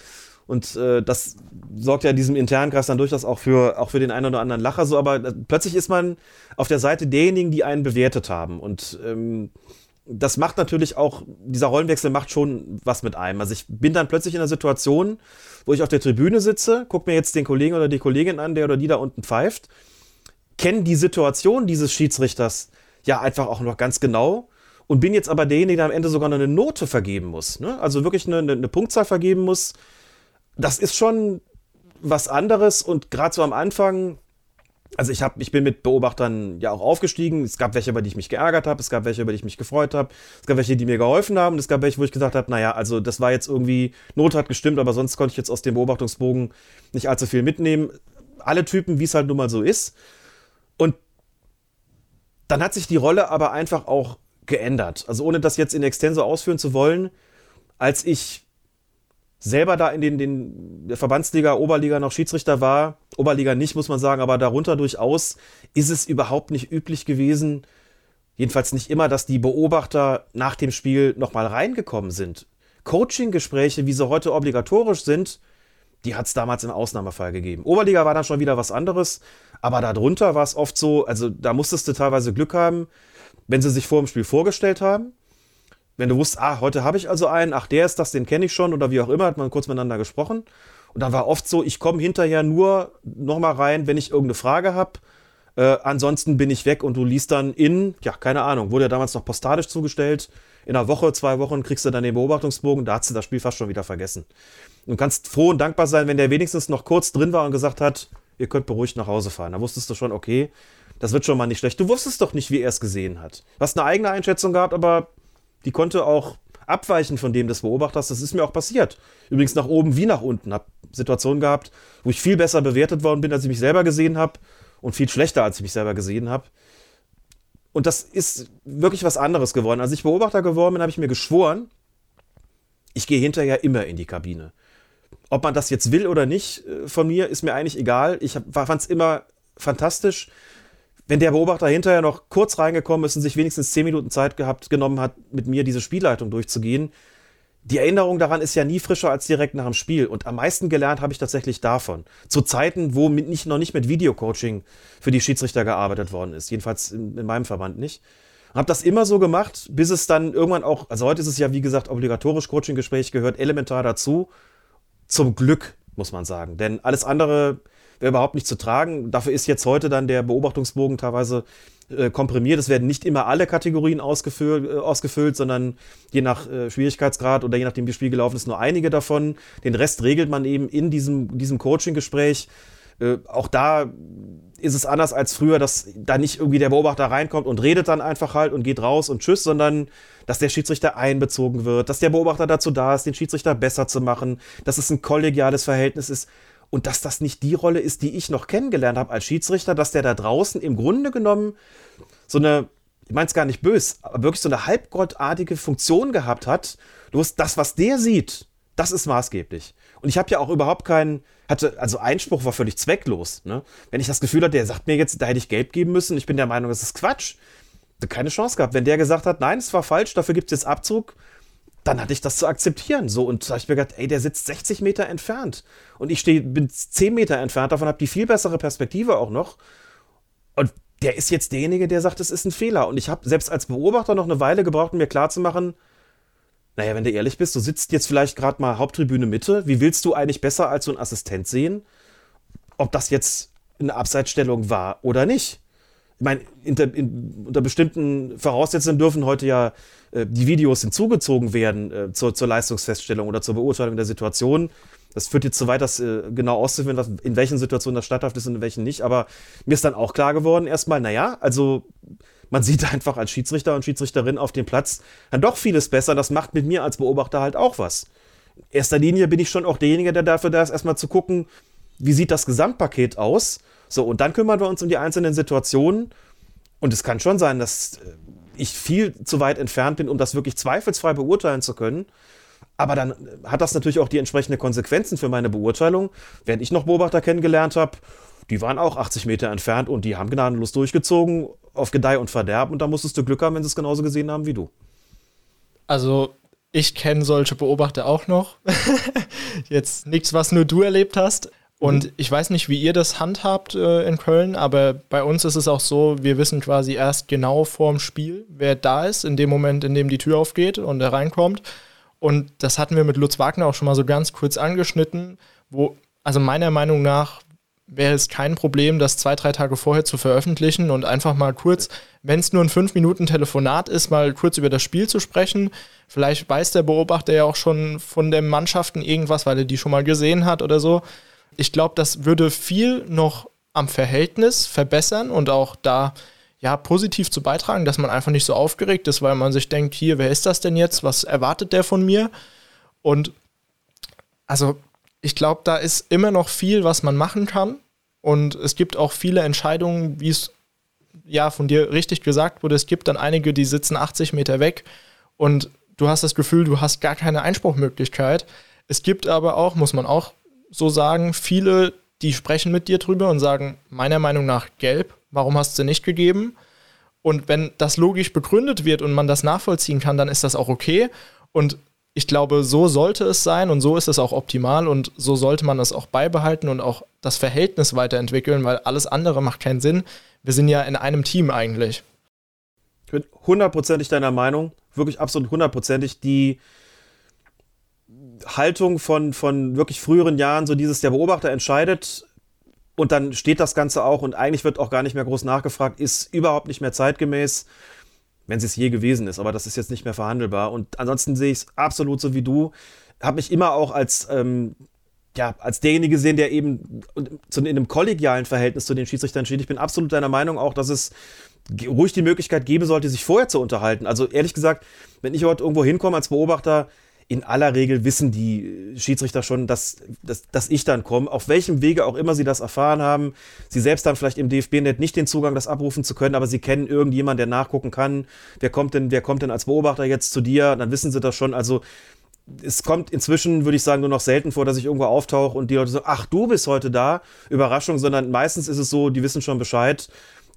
Und äh, das sorgt ja in diesem internen Kreis dann durchaus auch für, auch für den einen oder anderen Lacher so. Aber äh, plötzlich ist man auf der Seite derjenigen, die einen bewertet haben. Und ähm, das macht natürlich auch, dieser Rollenwechsel macht schon was mit einem. Also ich bin dann plötzlich in einer Situation, wo ich auf der Tribüne sitze, gucke mir jetzt den Kollegen oder die Kollegin an, der oder die da unten pfeift, kenne die Situation dieses Schiedsrichters ja einfach auch noch ganz genau und bin jetzt aber derjenige, der am Ende sogar noch eine Note vergeben muss. Ne? Also wirklich eine, eine Punktzahl vergeben muss das ist schon was anderes und gerade so am Anfang also ich, hab, ich bin mit Beobachtern ja auch aufgestiegen. Es gab welche, über die ich mich geärgert habe. Es gab welche, über die ich mich gefreut habe. Es gab welche, die mir geholfen haben. Und es gab welche, wo ich gesagt habe, naja, also das war jetzt irgendwie, Not hat gestimmt, aber sonst konnte ich jetzt aus dem Beobachtungsbogen nicht allzu viel mitnehmen. Alle Typen, wie es halt nun mal so ist. Und dann hat sich die Rolle aber einfach auch geändert. Also ohne das jetzt in Extenso ausführen zu wollen, als ich selber da in den, den Verbandsliga, Oberliga noch Schiedsrichter war, Oberliga nicht, muss man sagen, aber darunter durchaus, ist es überhaupt nicht üblich gewesen, jedenfalls nicht immer, dass die Beobachter nach dem Spiel nochmal reingekommen sind. Coaching-Gespräche, wie sie heute obligatorisch sind, die hat es damals im Ausnahmefall gegeben. Oberliga war dann schon wieder was anderes, aber darunter war es oft so, also da musstest du teilweise Glück haben, wenn sie sich vor dem Spiel vorgestellt haben wenn du wusstest, ah, heute habe ich also einen, ach, der ist das, den kenne ich schon oder wie auch immer, hat man kurz miteinander gesprochen. Und dann war oft so, ich komme hinterher nur nochmal rein, wenn ich irgendeine Frage habe. Äh, ansonsten bin ich weg und du liest dann in, ja, keine Ahnung, wurde ja damals noch postalisch zugestellt. In einer Woche, zwei Wochen kriegst du dann den Beobachtungsbogen, da hast du das Spiel fast schon wieder vergessen. Du kannst froh und dankbar sein, wenn der wenigstens noch kurz drin war und gesagt hat, ihr könnt beruhigt nach Hause fahren. Da wusstest du schon, okay, das wird schon mal nicht schlecht. Du wusstest doch nicht, wie er es gesehen hat. Du hast eine eigene Einschätzung gehabt, aber die konnte auch abweichen von dem des Beobachters. Das ist mir auch passiert. Übrigens nach oben wie nach unten. Hab Situationen gehabt, wo ich viel besser bewertet worden bin, als ich mich selber gesehen habe und viel schlechter, als ich mich selber gesehen habe. Und das ist wirklich was anderes geworden. Als ich Beobachter geworden bin, habe ich mir geschworen, ich gehe hinterher immer in die Kabine. Ob man das jetzt will oder nicht äh, von mir, ist mir eigentlich egal. Ich fand es immer fantastisch, wenn der Beobachter hinterher noch kurz reingekommen ist und sich wenigstens zehn Minuten Zeit gehabt, genommen hat, mit mir diese Spielleitung durchzugehen, die Erinnerung daran ist ja nie frischer als direkt nach dem Spiel. Und am meisten gelernt habe ich tatsächlich davon. Zu Zeiten, wo mit nicht, noch nicht mit Videocoaching für die Schiedsrichter gearbeitet worden ist. Jedenfalls in, in meinem Verband nicht. Habe das immer so gemacht, bis es dann irgendwann auch, also heute ist es ja wie gesagt obligatorisch, Coaching-Gespräch gehört elementar dazu. Zum Glück, muss man sagen. Denn alles andere überhaupt nicht zu tragen. Dafür ist jetzt heute dann der Beobachtungsbogen teilweise äh, komprimiert. Es werden nicht immer alle Kategorien ausgefüllt, äh, ausgefüllt sondern je nach äh, Schwierigkeitsgrad oder je nachdem, wie das Spiel gelaufen ist, nur einige davon. Den Rest regelt man eben in diesem, diesem Coaching-Gespräch. Äh, auch da ist es anders als früher, dass da nicht irgendwie der Beobachter reinkommt und redet dann einfach halt und geht raus und tschüss, sondern dass der Schiedsrichter einbezogen wird, dass der Beobachter dazu da ist, den Schiedsrichter besser zu machen, dass es ein kollegiales Verhältnis ist und dass das nicht die Rolle ist, die ich noch kennengelernt habe als Schiedsrichter, dass der da draußen im Grunde genommen so eine, ich meine es gar nicht böse, aber wirklich so eine halbgottartige Funktion gehabt hat. Du hast das, was der sieht, das ist maßgeblich. Und ich habe ja auch überhaupt keinen, hatte, also Einspruch war völlig zwecklos. Ne? Wenn ich das Gefühl hatte, der sagt mir jetzt, da hätte ich gelb geben müssen, ich bin der Meinung, das ist Quatsch. Keine Chance gehabt. Wenn der gesagt hat, nein, es war falsch, dafür gibt es jetzt Abzug, dann hatte ich das zu akzeptieren. So, und da habe ich mir gedacht, ey, der sitzt 60 Meter entfernt. Und ich steh, bin 10 Meter entfernt, davon habe die viel bessere Perspektive auch noch. Und der ist jetzt derjenige, der sagt, es ist ein Fehler. Und ich habe selbst als Beobachter noch eine Weile gebraucht, um mir klarzumachen, naja, wenn du ehrlich bist, du sitzt jetzt vielleicht gerade mal Haupttribüne Mitte. Wie willst du eigentlich besser als so ein Assistent sehen, ob das jetzt eine Abseitsstellung war oder nicht? Ich meine, in, unter bestimmten Voraussetzungen dürfen heute ja äh, die Videos hinzugezogen werden äh, zur, zur, Leistungsfeststellung oder zur Beurteilung der Situation. Das führt jetzt zu weit, das äh, genau auszufinden, in welchen Situationen das statthaft ist und in welchen nicht. Aber mir ist dann auch klar geworden, erstmal, naja, also man sieht einfach als Schiedsrichter und Schiedsrichterin auf dem Platz dann doch vieles besser. Das macht mit mir als Beobachter halt auch was. In erster Linie bin ich schon auch derjenige, der dafür da ist, erstmal zu gucken, wie sieht das Gesamtpaket aus. So, und dann kümmern wir uns um die einzelnen Situationen. Und es kann schon sein, dass äh, ich viel zu weit entfernt bin, um das wirklich zweifelsfrei beurteilen zu können. Aber dann hat das natürlich auch die entsprechenden Konsequenzen für meine Beurteilung. Während ich noch Beobachter kennengelernt habe, die waren auch 80 Meter entfernt und die haben gnadenlos durchgezogen auf Gedeih und Verderb. Und da musstest du Glück haben, wenn sie es genauso gesehen haben wie du. Also, ich kenne solche Beobachter auch noch. Jetzt nichts, was nur du erlebt hast. Und ich weiß nicht, wie ihr das handhabt äh, in Köln, aber bei uns ist es auch so, wir wissen quasi erst genau vorm Spiel, wer da ist, in dem Moment, in dem die Tür aufgeht und er reinkommt. Und das hatten wir mit Lutz Wagner auch schon mal so ganz kurz angeschnitten, wo, also meiner Meinung nach, wäre es kein Problem, das zwei, drei Tage vorher zu veröffentlichen und einfach mal kurz, wenn es nur ein fünf Minuten Telefonat ist, mal kurz über das Spiel zu sprechen. Vielleicht weiß der Beobachter ja auch schon von den Mannschaften irgendwas, weil er die schon mal gesehen hat oder so ich glaube, das würde viel noch am Verhältnis verbessern und auch da ja positiv zu beitragen, dass man einfach nicht so aufgeregt ist, weil man sich denkt, hier, wer ist das denn jetzt? Was erwartet der von mir? Und also ich glaube, da ist immer noch viel, was man machen kann. Und es gibt auch viele Entscheidungen, wie es ja von dir richtig gesagt wurde. Es gibt dann einige, die sitzen 80 Meter weg und du hast das Gefühl, du hast gar keine Einspruchmöglichkeit. Es gibt aber auch, muss man auch so sagen, viele, die sprechen mit dir drüber und sagen, meiner Meinung nach gelb, warum hast du nicht gegeben? Und wenn das logisch begründet wird und man das nachvollziehen kann, dann ist das auch okay. Und ich glaube, so sollte es sein und so ist es auch optimal und so sollte man es auch beibehalten und auch das Verhältnis weiterentwickeln, weil alles andere macht keinen Sinn. Wir sind ja in einem Team eigentlich. Ich bin hundertprozentig deiner Meinung, wirklich absolut hundertprozentig. Die, Haltung von, von wirklich früheren Jahren, so dieses, der Beobachter entscheidet und dann steht das Ganze auch und eigentlich wird auch gar nicht mehr groß nachgefragt, ist überhaupt nicht mehr zeitgemäß, wenn es je gewesen ist, aber das ist jetzt nicht mehr verhandelbar. Und ansonsten sehe ich es absolut so wie du. Habe mich immer auch als, ähm, ja, als derjenige gesehen, der eben in einem kollegialen Verhältnis zu den Schiedsrichtern steht. Ich bin absolut deiner Meinung auch, dass es ruhig die Möglichkeit geben sollte, sich vorher zu unterhalten. Also ehrlich gesagt, wenn ich heute irgendwo hinkomme als Beobachter, in aller Regel wissen die Schiedsrichter schon, dass, dass, dass ich dann komme. Auf welchem Wege auch immer sie das erfahren haben. Sie selbst haben vielleicht im DFB-Net nicht den Zugang, das abrufen zu können, aber sie kennen irgendjemanden, der nachgucken kann. Wer kommt denn, wer kommt denn als Beobachter jetzt zu dir? Dann wissen sie das schon. Also es kommt inzwischen, würde ich sagen, nur noch selten vor, dass ich irgendwo auftauche und die Leute so, ach, du bist heute da, Überraschung, sondern meistens ist es so, die wissen schon Bescheid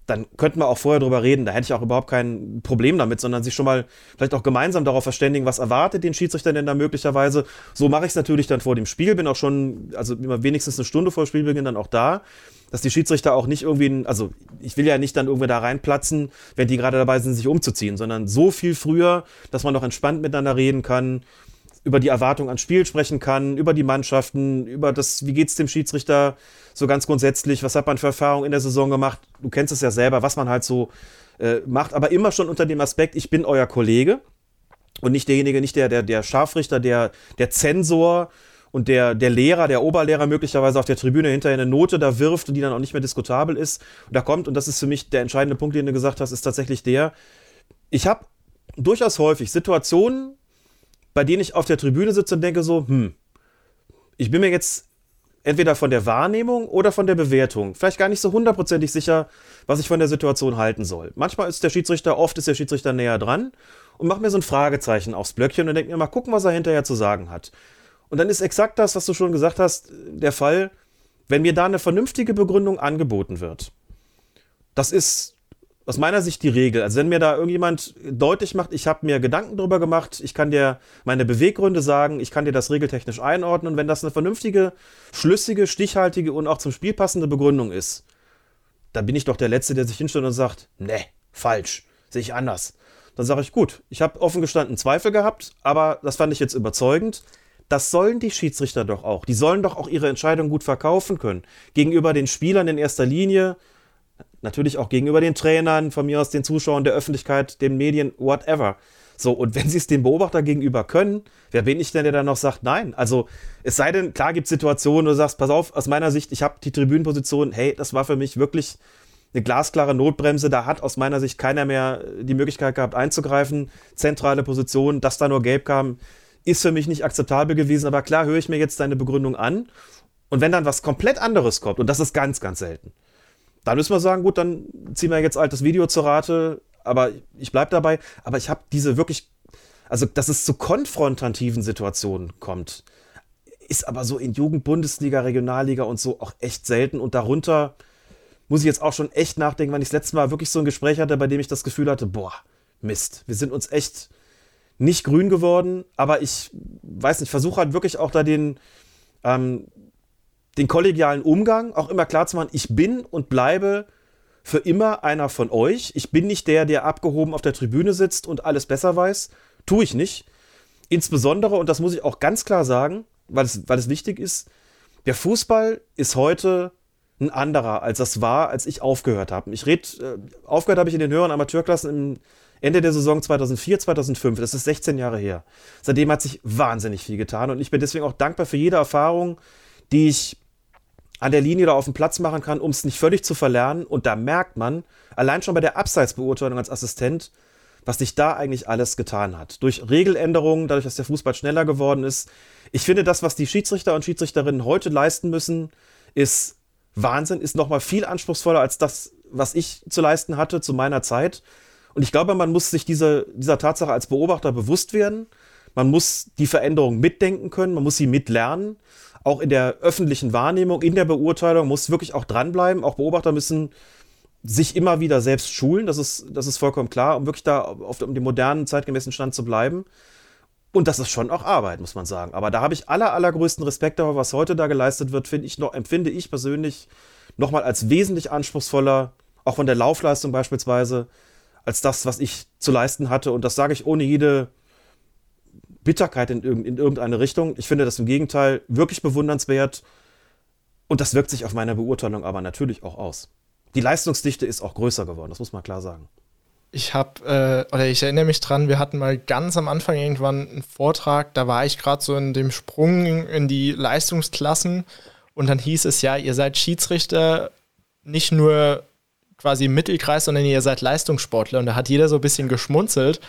dann könnten wir auch vorher drüber reden. Da hätte ich auch überhaupt kein Problem damit, sondern sich schon mal vielleicht auch gemeinsam darauf verständigen, was erwartet den Schiedsrichter denn da möglicherweise. So mache ich es natürlich dann vor dem Spiel, bin auch schon, also immer wenigstens eine Stunde vor Spielbeginn dann auch da, dass die Schiedsrichter auch nicht irgendwie, also ich will ja nicht dann irgendwie da reinplatzen, wenn die gerade dabei sind, sich umzuziehen, sondern so viel früher, dass man noch entspannt miteinander reden kann über die Erwartung ans Spiel sprechen kann, über die Mannschaften, über das, wie geht es dem Schiedsrichter so ganz grundsätzlich, was hat man für Erfahrungen in der Saison gemacht. Du kennst es ja selber, was man halt so äh, macht, aber immer schon unter dem Aspekt, ich bin euer Kollege und nicht derjenige, nicht der, der, der Scharfrichter, der, der Zensor und der, der Lehrer, der Oberlehrer möglicherweise auf der Tribüne hinterher eine Note da wirft und die dann auch nicht mehr diskutabel ist. Und da kommt, und das ist für mich der entscheidende Punkt, den du gesagt hast, ist tatsächlich der, ich habe durchaus häufig Situationen, bei denen ich auf der Tribüne sitze und denke so, hm, ich bin mir jetzt entweder von der Wahrnehmung oder von der Bewertung vielleicht gar nicht so hundertprozentig sicher, was ich von der Situation halten soll. Manchmal ist der Schiedsrichter, oft ist der Schiedsrichter näher dran und macht mir so ein Fragezeichen aufs Blöckchen und denkt mir mal gucken, was er hinterher zu sagen hat. Und dann ist exakt das, was du schon gesagt hast, der Fall, wenn mir da eine vernünftige Begründung angeboten wird. Das ist aus meiner Sicht die Regel. Also wenn mir da irgendjemand deutlich macht, ich habe mir Gedanken drüber gemacht, ich kann dir meine Beweggründe sagen, ich kann dir das regeltechnisch einordnen und wenn das eine vernünftige, schlüssige, stichhaltige und auch zum Spiel passende Begründung ist, dann bin ich doch der Letzte, der sich hinstellt und sagt, ne, falsch, sehe ich anders. Dann sage ich, gut, ich habe offen gestanden Zweifel gehabt, aber das fand ich jetzt überzeugend. Das sollen die Schiedsrichter doch auch. Die sollen doch auch ihre Entscheidung gut verkaufen können. Gegenüber den Spielern in erster Linie, Natürlich auch gegenüber den Trainern, von mir aus den Zuschauern, der Öffentlichkeit, den Medien, whatever. So, und wenn sie es dem Beobachter gegenüber können, wer bin ich denn, der dann noch sagt, nein? Also, es sei denn, klar gibt es Situationen, wo du sagst, pass auf, aus meiner Sicht, ich habe die Tribünenposition, hey, das war für mich wirklich eine glasklare Notbremse. Da hat aus meiner Sicht keiner mehr die Möglichkeit gehabt, einzugreifen. Zentrale Position, dass da nur gelb kam, ist für mich nicht akzeptabel gewesen. Aber klar, höre ich mir jetzt deine Begründung an. Und wenn dann was komplett anderes kommt, und das ist ganz, ganz selten, dann müssen wir sagen, gut, dann ziehen wir jetzt altes Video zur Rate, aber ich bleibe dabei. Aber ich habe diese wirklich, also dass es zu konfrontativen Situationen kommt, ist aber so in Jugend, Bundesliga, Regionalliga und so auch echt selten. Und darunter muss ich jetzt auch schon echt nachdenken, wann ich das letzte Mal wirklich so ein Gespräch hatte, bei dem ich das Gefühl hatte, boah, Mist, wir sind uns echt nicht grün geworden, aber ich weiß nicht, versuche halt wirklich auch da den, ähm, den kollegialen Umgang auch immer klar zu machen, ich bin und bleibe für immer einer von euch. Ich bin nicht der, der abgehoben auf der Tribüne sitzt und alles besser weiß. Tue ich nicht. Insbesondere, und das muss ich auch ganz klar sagen, weil es, weil es wichtig ist, der Fußball ist heute ein anderer, als das war, als ich aufgehört habe. Ich rede, äh, aufgehört habe ich in den höheren Amateurklassen im Ende der Saison 2004, 2005. Das ist 16 Jahre her. Seitdem hat sich wahnsinnig viel getan und ich bin deswegen auch dankbar für jede Erfahrung, die ich an der Linie oder auf dem Platz machen kann, um es nicht völlig zu verlernen. Und da merkt man, allein schon bei der Abseitsbeurteilung als Assistent, was sich da eigentlich alles getan hat. Durch Regeländerungen, dadurch, dass der Fußball schneller geworden ist. Ich finde, das, was die Schiedsrichter und Schiedsrichterinnen heute leisten müssen, ist Wahnsinn, ist nochmal viel anspruchsvoller als das, was ich zu leisten hatte zu meiner Zeit. Und ich glaube, man muss sich diese, dieser Tatsache als Beobachter bewusst werden. Man muss die Veränderung mitdenken können, man muss sie mitlernen. Auch in der öffentlichen Wahrnehmung, in der Beurteilung muss wirklich auch dranbleiben. Auch Beobachter müssen sich immer wieder selbst schulen, das ist, das ist vollkommen klar, um wirklich da auf dem modernen, zeitgemäßen Stand zu bleiben. Und das ist schon auch Arbeit, muss man sagen. Aber da habe ich aller, allergrößten Respekt dafür, was heute da geleistet wird, finde ich noch, empfinde ich persönlich nochmal als wesentlich anspruchsvoller, auch von der Laufleistung beispielsweise, als das, was ich zu leisten hatte. Und das sage ich ohne jede Bitterkeit in, in irgendeine Richtung. Ich finde das im Gegenteil wirklich bewundernswert. Und das wirkt sich auf meine Beurteilung aber natürlich auch aus die Leistungsdichte ist auch größer geworden, das muss man klar sagen. Ich habe, äh, oder ich erinnere mich dran, wir hatten mal ganz am Anfang irgendwann einen Vortrag, da war ich gerade so in dem Sprung in die Leistungsklassen und dann hieß es ja, ihr seid Schiedsrichter nicht nur quasi Mittelkreis, sondern ihr seid Leistungssportler und da hat jeder so ein bisschen geschmunzelt,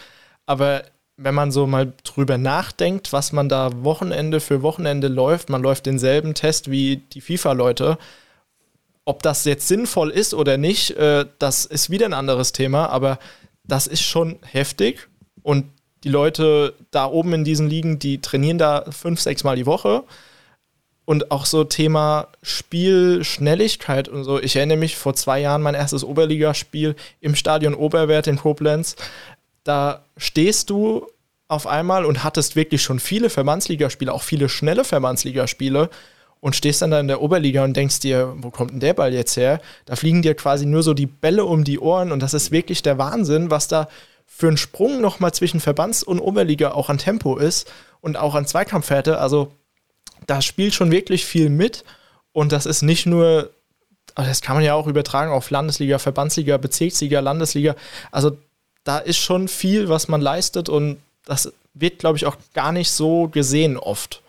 aber wenn man so mal drüber nachdenkt, was man da Wochenende für Wochenende läuft, man läuft denselben Test wie die FIFA-Leute, ob das jetzt sinnvoll ist oder nicht, äh, das ist wieder ein anderes Thema, aber das ist schon heftig. Und die Leute da oben in diesen Ligen, die trainieren da fünf, sechs Mal die Woche. Und auch so Thema Spielschnelligkeit und so. Ich erinnere mich vor zwei Jahren mein erstes Oberligaspiel im Stadion Oberwert in Koblenz. Da stehst du auf einmal und hattest wirklich schon viele Verbandsligaspiele, auch viele schnelle Verbandsligaspiele und stehst dann da in der Oberliga und denkst dir, wo kommt denn der Ball jetzt her? Da fliegen dir quasi nur so die Bälle um die Ohren und das ist wirklich der Wahnsinn, was da für ein Sprung nochmal zwischen Verbands- und Oberliga auch an Tempo ist und auch an Zweikampfhärte. Also da spielt schon wirklich viel mit und das ist nicht nur, das kann man ja auch übertragen auf Landesliga, Verbandsliga, Bezirksliga, Landesliga. Also da ist schon viel, was man leistet und das wird, glaube ich, auch gar nicht so gesehen oft.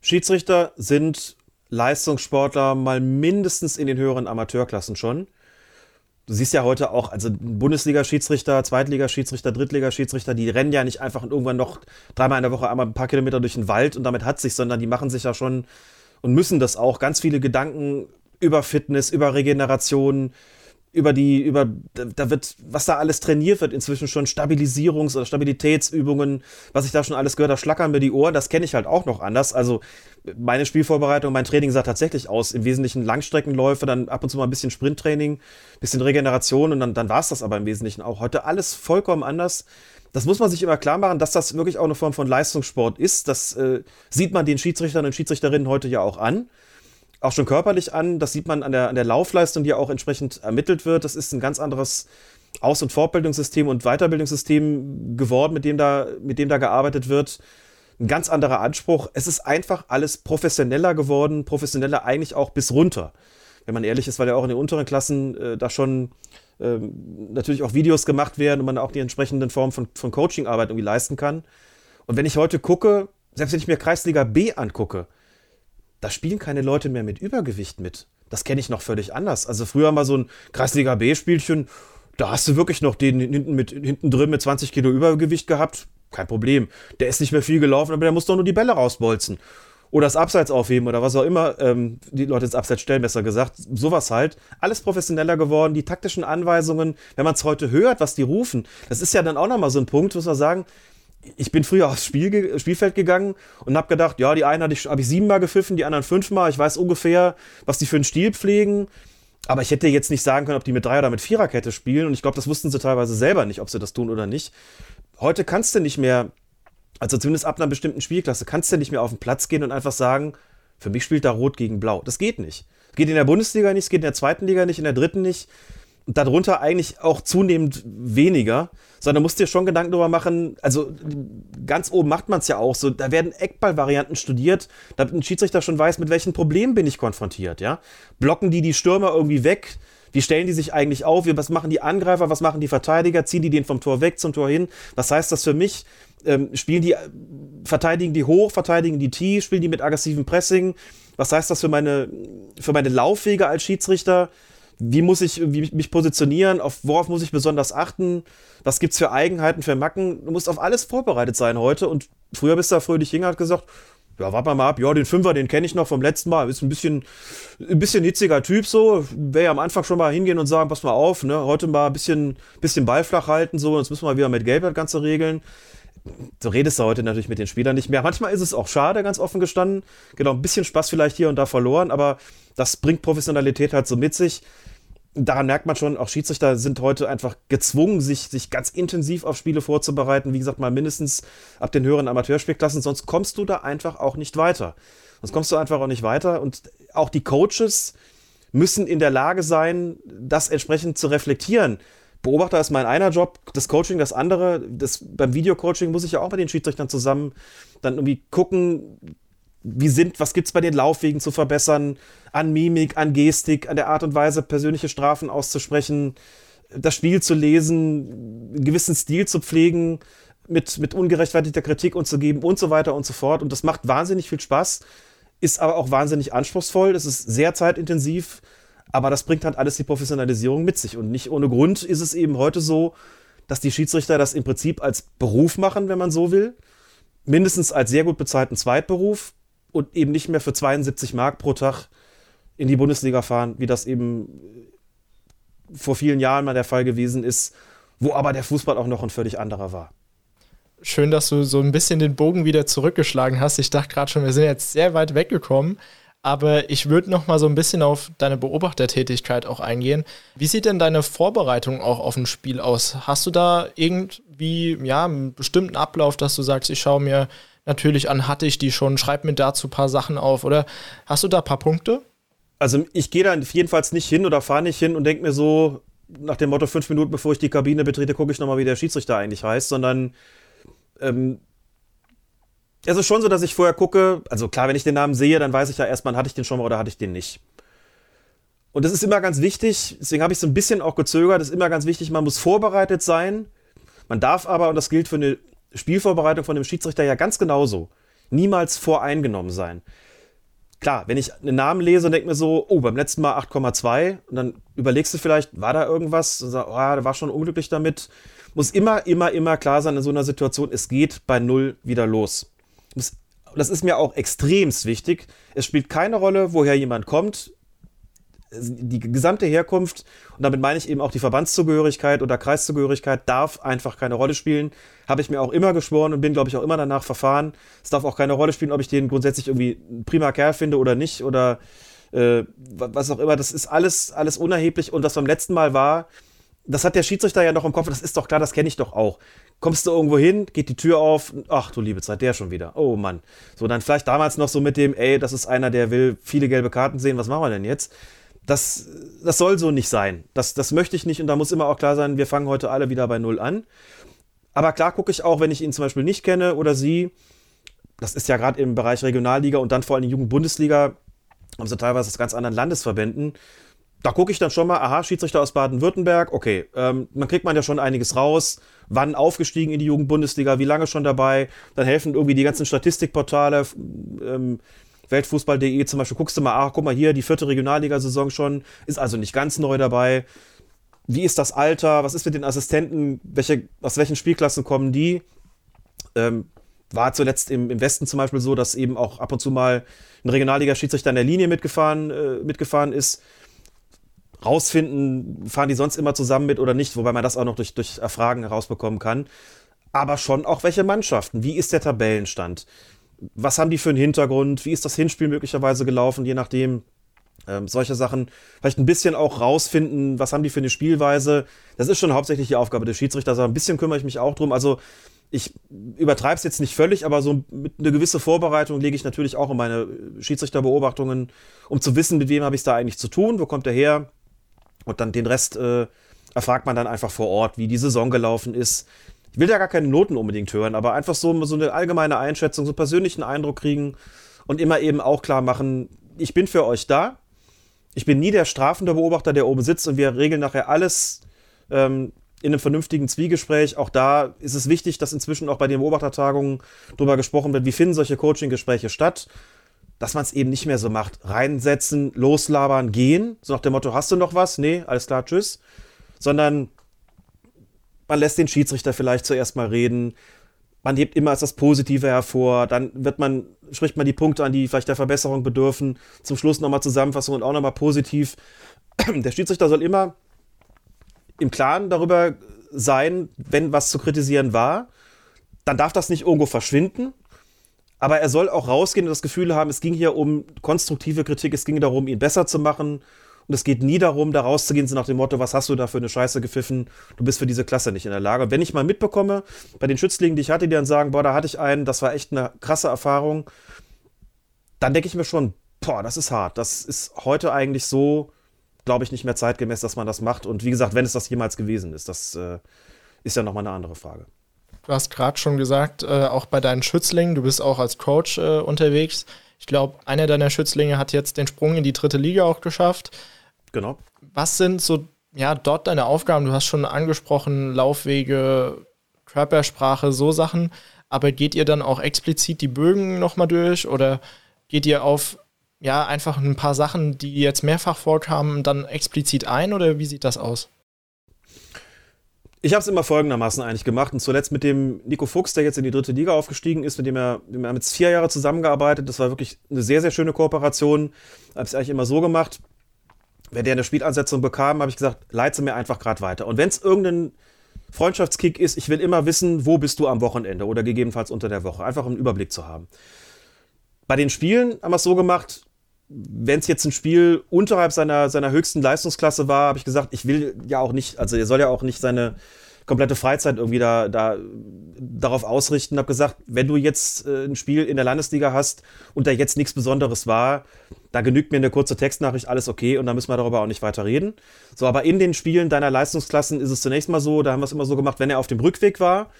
Schiedsrichter sind Leistungssportler mal mindestens in den höheren Amateurklassen schon. Du siehst ja heute auch, also Bundesliga-Schiedsrichter, Zweitliga-Schiedsrichter, Drittliga-Schiedsrichter, die rennen ja nicht einfach irgendwann noch dreimal in der Woche einmal ein paar Kilometer durch den Wald und damit hat sich, sondern die machen sich ja schon und müssen das auch ganz viele Gedanken über Fitness, über Regeneration, über die, über, da wird, was da alles trainiert wird, inzwischen schon Stabilisierungs- oder Stabilitätsübungen, was ich da schon alles gehört, da schlackern mir die Ohren, das kenne ich halt auch noch anders. Also meine Spielvorbereitung, mein Training sah tatsächlich aus, im Wesentlichen Langstreckenläufe, dann ab und zu mal ein bisschen Sprinttraining, bisschen Regeneration und dann, dann war es das aber im Wesentlichen auch. Heute alles vollkommen anders. Das muss man sich immer klar machen, dass das wirklich auch eine Form von Leistungssport ist. Das äh, sieht man den Schiedsrichtern und Schiedsrichterinnen heute ja auch an auch schon körperlich an. Das sieht man an der, an der Laufleistung, die auch entsprechend ermittelt wird. Das ist ein ganz anderes Aus- und Fortbildungssystem und Weiterbildungssystem geworden, mit dem da, mit dem da gearbeitet wird. Ein ganz anderer Anspruch. Es ist einfach alles professioneller geworden, professioneller eigentlich auch bis runter. Wenn man ehrlich ist, weil ja auch in den unteren Klassen äh, da schon äh, natürlich auch Videos gemacht werden und man auch die entsprechenden Formen von, von Coachingarbeit irgendwie leisten kann. Und wenn ich heute gucke, selbst wenn ich mir Kreisliga B angucke, da spielen keine Leute mehr mit Übergewicht mit. Das kenne ich noch völlig anders. Also früher mal so ein Kreisliga B-Spielchen, da hast du wirklich noch den hinten, mit, hinten drin mit 20 Kilo Übergewicht gehabt. Kein Problem. Der ist nicht mehr viel gelaufen, aber der muss doch nur die Bälle rausbolzen. Oder das Abseits aufheben oder was auch immer ähm, die Leute ins Abseits stellen, besser gesagt. Sowas halt. Alles professioneller geworden. Die taktischen Anweisungen, wenn man es heute hört, was die rufen, das ist ja dann auch nochmal so ein Punkt, muss man sagen ich bin früher aufs Spiel, Spielfeld gegangen und habe gedacht, ja, die einen habe ich, hab ich siebenmal gepfiffen, die anderen fünfmal. Ich weiß ungefähr, was die für einen Stil pflegen. Aber ich hätte jetzt nicht sagen können, ob die mit Drei- oder mit Viererkette spielen. Und ich glaube, das wussten sie teilweise selber nicht, ob sie das tun oder nicht. Heute kannst du nicht mehr, also zumindest ab einer bestimmten Spielklasse, kannst du nicht mehr auf den Platz gehen und einfach sagen, für mich spielt da Rot gegen Blau. Das geht nicht. Geht in der Bundesliga nicht, es geht in der zweiten Liga nicht, in der dritten nicht darunter eigentlich auch zunehmend weniger, sondern musst dir schon Gedanken darüber machen, also ganz oben macht man es ja auch so, da werden Eckball-Varianten studiert, damit ein Schiedsrichter schon weiß, mit welchen Problemen bin ich konfrontiert, ja. Blocken die die Stürmer irgendwie weg, Wie stellen die sich eigentlich auf? Was machen die Angreifer? Was machen die Verteidiger? Ziehen die den vom Tor weg zum Tor hin? Was heißt das für mich? Ähm, spielen die, verteidigen die hoch, verteidigen die tief, spielen die mit aggressivem Pressing? Was heißt das für meine, für meine Laufwege als Schiedsrichter? Wie muss ich wie mich positionieren? Auf worauf muss ich besonders achten? Was gibt's für Eigenheiten, für Macken? Du musst auf alles vorbereitet sein heute. Und früher bist du da fröhlich hin, hat gesagt, ja, warte mal ab, ja, den Fünfer, den kenne ich noch vom letzten Mal, ist ein bisschen, ein bisschen hitziger Typ so, wäre ja am Anfang schon mal hingehen und sagen, pass mal auf, ne, heute mal ein bisschen, bisschen Ball flach halten, so, jetzt müssen wir wieder mit Gelb das Ganze regeln. So redest du heute natürlich mit den Spielern nicht mehr. Manchmal ist es auch schade, ganz offen gestanden. Genau, ein bisschen Spaß vielleicht hier und da verloren, aber das bringt Professionalität halt so mit sich daran merkt man schon, auch Schiedsrichter sind heute einfach gezwungen, sich, sich ganz intensiv auf Spiele vorzubereiten. Wie gesagt, mal mindestens ab den höheren Amateurspielklassen, sonst kommst du da einfach auch nicht weiter. Sonst kommst du einfach auch nicht weiter. Und auch die Coaches müssen in der Lage sein, das entsprechend zu reflektieren. Beobachter ist mein einer Job, das Coaching das andere. Das, beim Videocoaching muss ich ja auch mit den Schiedsrichtern zusammen dann irgendwie gucken, wie sind, was gibt es bei den Laufwegen zu verbessern, an Mimik, an Gestik, an der Art und Weise, persönliche Strafen auszusprechen, das Spiel zu lesen, einen gewissen Stil zu pflegen, mit, mit ungerechtfertigter Kritik und zu geben und so weiter und so fort. Und das macht wahnsinnig viel Spaß, ist aber auch wahnsinnig anspruchsvoll, es ist sehr zeitintensiv, aber das bringt halt alles die Professionalisierung mit sich. Und nicht ohne Grund ist es eben heute so, dass die Schiedsrichter das im Prinzip als Beruf machen, wenn man so will. Mindestens als sehr gut bezahlten Zweitberuf und eben nicht mehr für 72 Mark pro Tag in die Bundesliga fahren, wie das eben vor vielen Jahren mal der Fall gewesen ist, wo aber der Fußball auch noch ein völlig anderer war. Schön, dass du so ein bisschen den Bogen wieder zurückgeschlagen hast. Ich dachte gerade schon, wir sind jetzt sehr weit weggekommen. Aber ich würde noch mal so ein bisschen auf deine Beobachtertätigkeit auch eingehen. Wie sieht denn deine Vorbereitung auch auf ein Spiel aus? Hast du da irgendwie ja, einen bestimmten Ablauf, dass du sagst, ich schaue mir natürlich an, hatte ich die schon, schreib mir dazu ein paar Sachen auf oder hast du da ein paar Punkte? Also ich gehe da jedenfalls nicht hin oder fahre nicht hin und denke mir so, nach dem Motto, fünf Minuten bevor ich die Kabine betrete, gucke ich nochmal, wie der Schiedsrichter eigentlich heißt, sondern ähm, es ist schon so, dass ich vorher gucke, also klar, wenn ich den Namen sehe, dann weiß ich ja erstmal, hatte ich den schon mal oder hatte ich den nicht. Und das ist immer ganz wichtig, deswegen habe ich so ein bisschen auch gezögert, das ist immer ganz wichtig, man muss vorbereitet sein. Man darf aber, und das gilt für eine Spielvorbereitung von dem Schiedsrichter ja ganz genauso. Niemals voreingenommen sein. Klar, wenn ich einen Namen lese und denke mir so, oh, beim letzten Mal 8,2 und dann überlegst du vielleicht, war da irgendwas? Und sag, oh, der war schon unglücklich damit. Muss immer, immer, immer klar sein in so einer Situation, es geht bei Null wieder los. Das ist mir auch extremst wichtig. Es spielt keine Rolle, woher jemand kommt die gesamte Herkunft, und damit meine ich eben auch die Verbandszugehörigkeit oder Kreiszugehörigkeit, darf einfach keine Rolle spielen. Habe ich mir auch immer geschworen und bin, glaube ich, auch immer danach verfahren. Es darf auch keine Rolle spielen, ob ich den grundsätzlich irgendwie ein prima Kerl finde oder nicht oder äh, was auch immer. Das ist alles, alles unerheblich. Und was beim letzten Mal war, das hat der Schiedsrichter ja noch im Kopf, das ist doch klar, das kenne ich doch auch. Kommst du irgendwo hin, geht die Tür auf, ach du liebe Zeit, der schon wieder. Oh Mann. So, dann vielleicht damals noch so mit dem, ey, das ist einer, der will viele gelbe Karten sehen, was machen wir denn jetzt? Das, das soll so nicht sein. Das, das möchte ich nicht und da muss immer auch klar sein, wir fangen heute alle wieder bei Null an. Aber klar gucke ich auch, wenn ich ihn zum Beispiel nicht kenne oder sie, das ist ja gerade im Bereich Regionalliga und dann vor allem Jugendbundesliga, haben sie teilweise aus ganz anderen Landesverbänden. Da gucke ich dann schon mal, aha, Schiedsrichter aus Baden-Württemberg, okay, ähm, dann kriegt man ja schon einiges raus. Wann aufgestiegen in die Jugendbundesliga, wie lange schon dabei? Dann helfen irgendwie die ganzen Statistikportale, ähm, Weltfußball.de zum Beispiel, guckst du mal, ach, guck mal hier, die vierte Regionalligasaison schon, ist also nicht ganz neu dabei. Wie ist das Alter? Was ist mit den Assistenten? Welche, aus welchen Spielklassen kommen die? Ähm, war zuletzt im, im, Westen zum Beispiel so, dass eben auch ab und zu mal ein Regionalliga-Schiedsrichter in der Linie mitgefahren, äh, mitgefahren ist. Rausfinden, fahren die sonst immer zusammen mit oder nicht, wobei man das auch noch durch, durch Erfragen herausbekommen kann. Aber schon auch welche Mannschaften. Wie ist der Tabellenstand? Was haben die für einen Hintergrund, wie ist das Hinspiel möglicherweise gelaufen, je nachdem. Ähm, solche Sachen vielleicht ein bisschen auch rausfinden, was haben die für eine Spielweise. Das ist schon hauptsächlich die Aufgabe des Schiedsrichters, aber ein bisschen kümmere ich mich auch drum. Also ich übertreibe es jetzt nicht völlig, aber so mit einer gewissen Vorbereitung lege ich natürlich auch in meine Schiedsrichterbeobachtungen, um zu wissen, mit wem habe ich es da eigentlich zu tun, wo kommt er her. Und dann den Rest äh, erfragt man dann einfach vor Ort, wie die Saison gelaufen ist, ich will da gar keine Noten unbedingt hören, aber einfach so, so eine allgemeine Einschätzung, so einen persönlichen Eindruck kriegen und immer eben auch klar machen, ich bin für euch da. ich bin nie der strafende Beobachter, der oben sitzt und wir regeln nachher alles ähm, in einem vernünftigen Zwiegespräch. Auch da ist es wichtig, dass inzwischen auch bei den Beobachtertagungen darüber gesprochen wird, wie finden solche Coaching-Gespräche statt. Dass man es eben nicht mehr so macht. Reinsetzen, loslabern, gehen. So nach dem Motto, hast du noch was? Nee, alles klar, tschüss. Sondern man lässt den Schiedsrichter vielleicht zuerst mal reden. Man hebt immer als das Positive hervor. Dann wird man, spricht man die Punkte an, die vielleicht der Verbesserung bedürfen. Zum Schluss nochmal Zusammenfassung und auch nochmal positiv. Der Schiedsrichter soll immer im Klaren darüber sein, wenn was zu kritisieren war, dann darf das nicht irgendwo verschwinden. Aber er soll auch rausgehen und das Gefühl haben, es ging hier um konstruktive Kritik, es ging darum, ihn besser zu machen. Und es geht nie darum, da rauszugehen, so nach dem Motto, was hast du da für eine Scheiße gepfiffen? Du bist für diese Klasse nicht in der Lage. Wenn ich mal mitbekomme, bei den Schützlingen, die ich hatte, die dann sagen, boah, da hatte ich einen, das war echt eine krasse Erfahrung, dann denke ich mir schon, boah, das ist hart. Das ist heute eigentlich so, glaube ich, nicht mehr zeitgemäß, dass man das macht. Und wie gesagt, wenn es das jemals gewesen ist, das äh, ist ja nochmal eine andere Frage. Du hast gerade schon gesagt, äh, auch bei deinen Schützlingen, du bist auch als Coach äh, unterwegs. Ich glaube, einer deiner Schützlinge hat jetzt den Sprung in die dritte Liga auch geschafft. Genau. Was sind so, ja, dort deine Aufgaben? Du hast schon angesprochen, Laufwege, Körpersprache, so Sachen. Aber geht ihr dann auch explizit die Bögen nochmal durch oder geht ihr auf ja, einfach ein paar Sachen, die jetzt mehrfach vorkamen, dann explizit ein oder wie sieht das aus? Ich habe es immer folgendermaßen eigentlich gemacht und zuletzt mit dem Nico Fuchs, der jetzt in die dritte Liga aufgestiegen ist, mit dem er, wir haben jetzt vier Jahre zusammengearbeitet. Das war wirklich eine sehr, sehr schöne Kooperation. Habe es eigentlich immer so gemacht. Wenn der eine Spielansetzung bekam, habe ich gesagt, leite mir einfach gerade weiter. Und wenn es irgendein Freundschaftskick ist, ich will immer wissen, wo bist du am Wochenende oder gegebenenfalls unter der Woche. Einfach um einen Überblick zu haben. Bei den Spielen haben wir es so gemacht, wenn es jetzt ein Spiel unterhalb seiner, seiner höchsten Leistungsklasse war, habe ich gesagt, ich will ja auch nicht, also er soll ja auch nicht seine komplette Freizeit irgendwie da, da darauf ausrichten. Habe gesagt, wenn du jetzt äh, ein Spiel in der Landesliga hast und da jetzt nichts Besonderes war, da genügt mir eine kurze Textnachricht, alles okay und da müssen wir darüber auch nicht weiter reden. So, aber in den Spielen deiner Leistungsklassen ist es zunächst mal so, da haben wir es immer so gemacht, wenn er auf dem Rückweg war,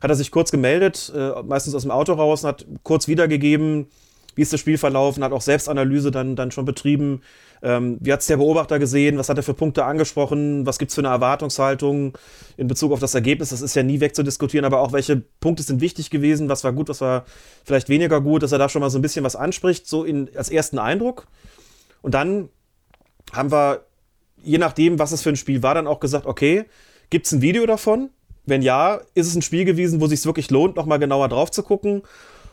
hat er sich kurz gemeldet, äh, meistens aus dem Auto raus und hat kurz wiedergegeben, wie ist das Spiel verlaufen, hat auch Selbstanalyse dann, dann schon betrieben. Ähm, wie hat es der Beobachter gesehen? Was hat er für Punkte angesprochen? Was gibt es für eine Erwartungshaltung in Bezug auf das Ergebnis? Das ist ja nie wegzudiskutieren, aber auch welche Punkte sind wichtig gewesen? Was war gut, was war vielleicht weniger gut? Dass er da schon mal so ein bisschen was anspricht, so in, als ersten Eindruck. Und dann haben wir, je nachdem, was es für ein Spiel war, dann auch gesagt, okay, gibt es ein Video davon? Wenn ja, ist es ein Spiel gewesen, wo es sich wirklich lohnt, nochmal genauer drauf zu gucken?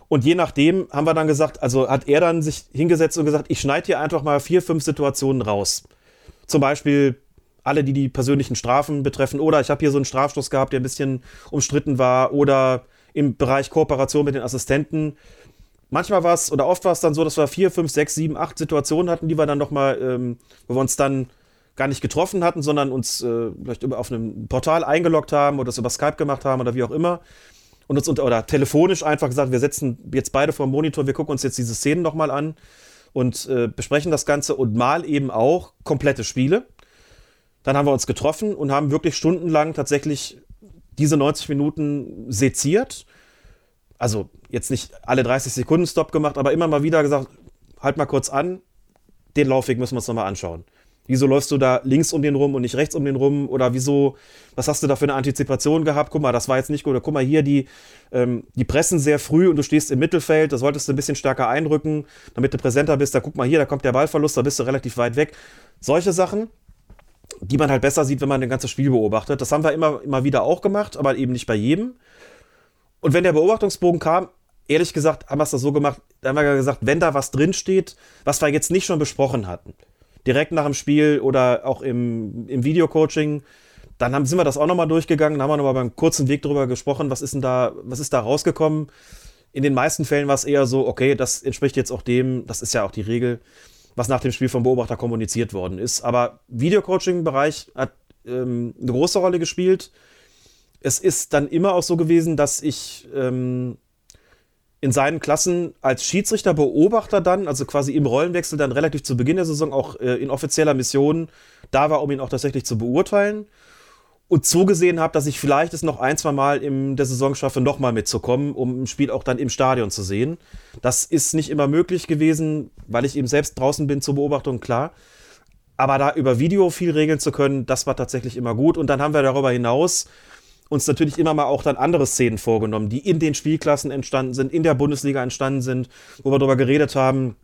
Und je nachdem haben wir dann gesagt, also hat er dann sich hingesetzt und gesagt, ich schneide hier einfach mal vier, fünf Situationen raus. Zum Beispiel alle, die die persönlichen Strafen betreffen. Oder ich habe hier so einen Strafstoß gehabt, der ein bisschen umstritten war. Oder im Bereich Kooperation mit den Assistenten. Manchmal war es, oder oft war es dann so, dass wir vier, fünf, sechs, sieben, acht Situationen hatten, die wir dann nochmal, ähm, wo wir uns dann gar nicht getroffen hatten, sondern uns äh, vielleicht auf einem Portal eingeloggt haben oder das über Skype gemacht haben oder wie auch immer und uns unter, oder telefonisch einfach gesagt, wir setzen jetzt beide vor dem Monitor, wir gucken uns jetzt diese Szenen nochmal an und äh, besprechen das Ganze und mal eben auch komplette Spiele. Dann haben wir uns getroffen und haben wirklich stundenlang tatsächlich diese 90 Minuten seziert. Also jetzt nicht alle 30 Sekunden Stop gemacht, aber immer mal wieder gesagt, halt mal kurz an, den Laufweg müssen wir uns nochmal anschauen. Wieso läufst du da links um den rum und nicht rechts um den rum? Oder wieso, was hast du da für eine Antizipation gehabt? Guck mal, das war jetzt nicht gut. Oder guck mal hier, die, ähm, die pressen sehr früh und du stehst im Mittelfeld. Da solltest du ein bisschen stärker einrücken, damit du präsenter bist. Da guck mal hier, da kommt der Ballverlust, da bist du relativ weit weg. Solche Sachen, die man halt besser sieht, wenn man ein ganzes Spiel beobachtet. Das haben wir immer, immer wieder auch gemacht, aber eben nicht bei jedem. Und wenn der Beobachtungsbogen kam, ehrlich gesagt, haben wir es da so gemacht, da haben wir gesagt, wenn da was drinsteht, was wir jetzt nicht schon besprochen hatten direkt nach dem Spiel oder auch im, im Videocoaching. Dann haben, sind wir das auch nochmal durchgegangen, haben wir nochmal beim kurzen Weg drüber gesprochen, was ist denn da, was ist da rausgekommen. In den meisten Fällen war es eher so, okay, das entspricht jetzt auch dem, das ist ja auch die Regel, was nach dem Spiel vom Beobachter kommuniziert worden ist. Aber Videocoaching-Bereich hat ähm, eine große Rolle gespielt. Es ist dann immer auch so gewesen, dass ich ähm, in seinen Klassen als Schiedsrichter, Beobachter dann, also quasi im Rollenwechsel dann relativ zu Beginn der Saison auch äh, in offizieller Mission da war, um ihn auch tatsächlich zu beurteilen. Und zugesehen habe, dass ich vielleicht es noch ein, zwei Mal in der Saison schaffe, nochmal mitzukommen, um ein Spiel auch dann im Stadion zu sehen. Das ist nicht immer möglich gewesen, weil ich eben selbst draußen bin zur Beobachtung, klar. Aber da über Video viel regeln zu können, das war tatsächlich immer gut. Und dann haben wir darüber hinaus uns natürlich immer mal auch dann andere Szenen vorgenommen, die in den Spielklassen entstanden sind, in der Bundesliga entstanden sind, wo wir darüber geredet haben,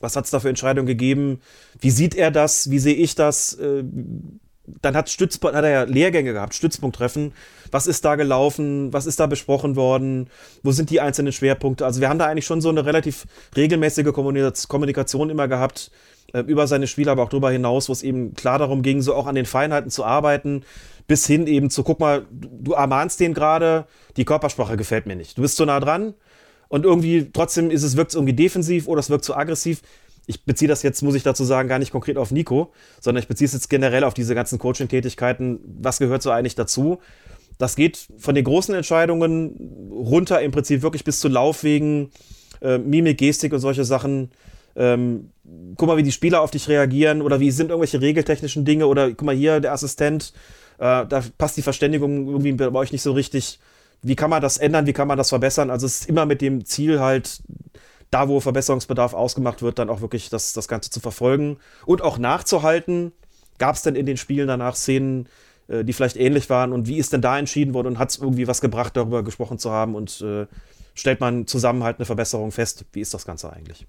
was hat es da für Entscheidungen gegeben, wie sieht er das, wie sehe ich das, äh, dann hat, Stützpunkt, hat er ja Lehrgänge gehabt, Stützpunkttreffen. Was ist da gelaufen? Was ist da besprochen worden? Wo sind die einzelnen Schwerpunkte? Also wir haben da eigentlich schon so eine relativ regelmäßige Kommunikation immer gehabt äh, über seine Spiele, aber auch darüber hinaus, wo es eben klar darum ging, so auch an den Feinheiten zu arbeiten, bis hin eben zu, guck mal, du ermahnst den gerade, die Körpersprache gefällt mir nicht. Du bist zu nah dran und irgendwie trotzdem ist es, wirkt es irgendwie defensiv oder es wirkt zu aggressiv ich beziehe das jetzt, muss ich dazu sagen, gar nicht konkret auf Nico, sondern ich beziehe es jetzt generell auf diese ganzen Coaching-Tätigkeiten. Was gehört so eigentlich dazu? Das geht von den großen Entscheidungen runter im Prinzip wirklich bis zu Laufwegen, äh, Mimik, Gestik und solche Sachen. Ähm, guck mal, wie die Spieler auf dich reagieren oder wie sind irgendwelche regeltechnischen Dinge oder guck mal hier, der Assistent, äh, da passt die Verständigung irgendwie bei euch nicht so richtig. Wie kann man das ändern? Wie kann man das verbessern? Also es ist immer mit dem Ziel halt, da, wo Verbesserungsbedarf ausgemacht wird, dann auch wirklich das, das Ganze zu verfolgen und auch nachzuhalten. Gab es denn in den Spielen danach Szenen, äh, die vielleicht ähnlich waren und wie ist denn da entschieden worden und hat es irgendwie was gebracht, darüber gesprochen zu haben und äh, stellt man zusammen halt eine Verbesserung fest? Wie ist das Ganze eigentlich?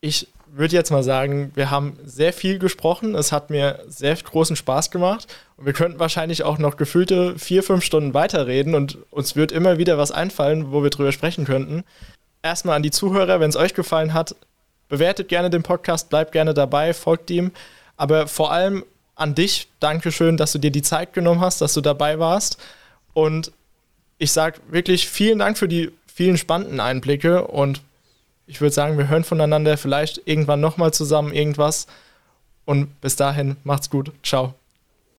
Ich würde jetzt mal sagen, wir haben sehr viel gesprochen. Es hat mir sehr großen Spaß gemacht. Und wir könnten wahrscheinlich auch noch gefühlte vier, fünf Stunden weiterreden und uns wird immer wieder was einfallen, wo wir drüber sprechen könnten erstmal an die Zuhörer, wenn es euch gefallen hat, bewertet gerne den Podcast, bleibt gerne dabei, folgt ihm. Aber vor allem an dich, Dankeschön, dass du dir die Zeit genommen hast, dass du dabei warst. Und ich sage wirklich vielen Dank für die vielen spannenden Einblicke und ich würde sagen, wir hören voneinander vielleicht irgendwann nochmal zusammen irgendwas. Und bis dahin, macht's gut. Ciao.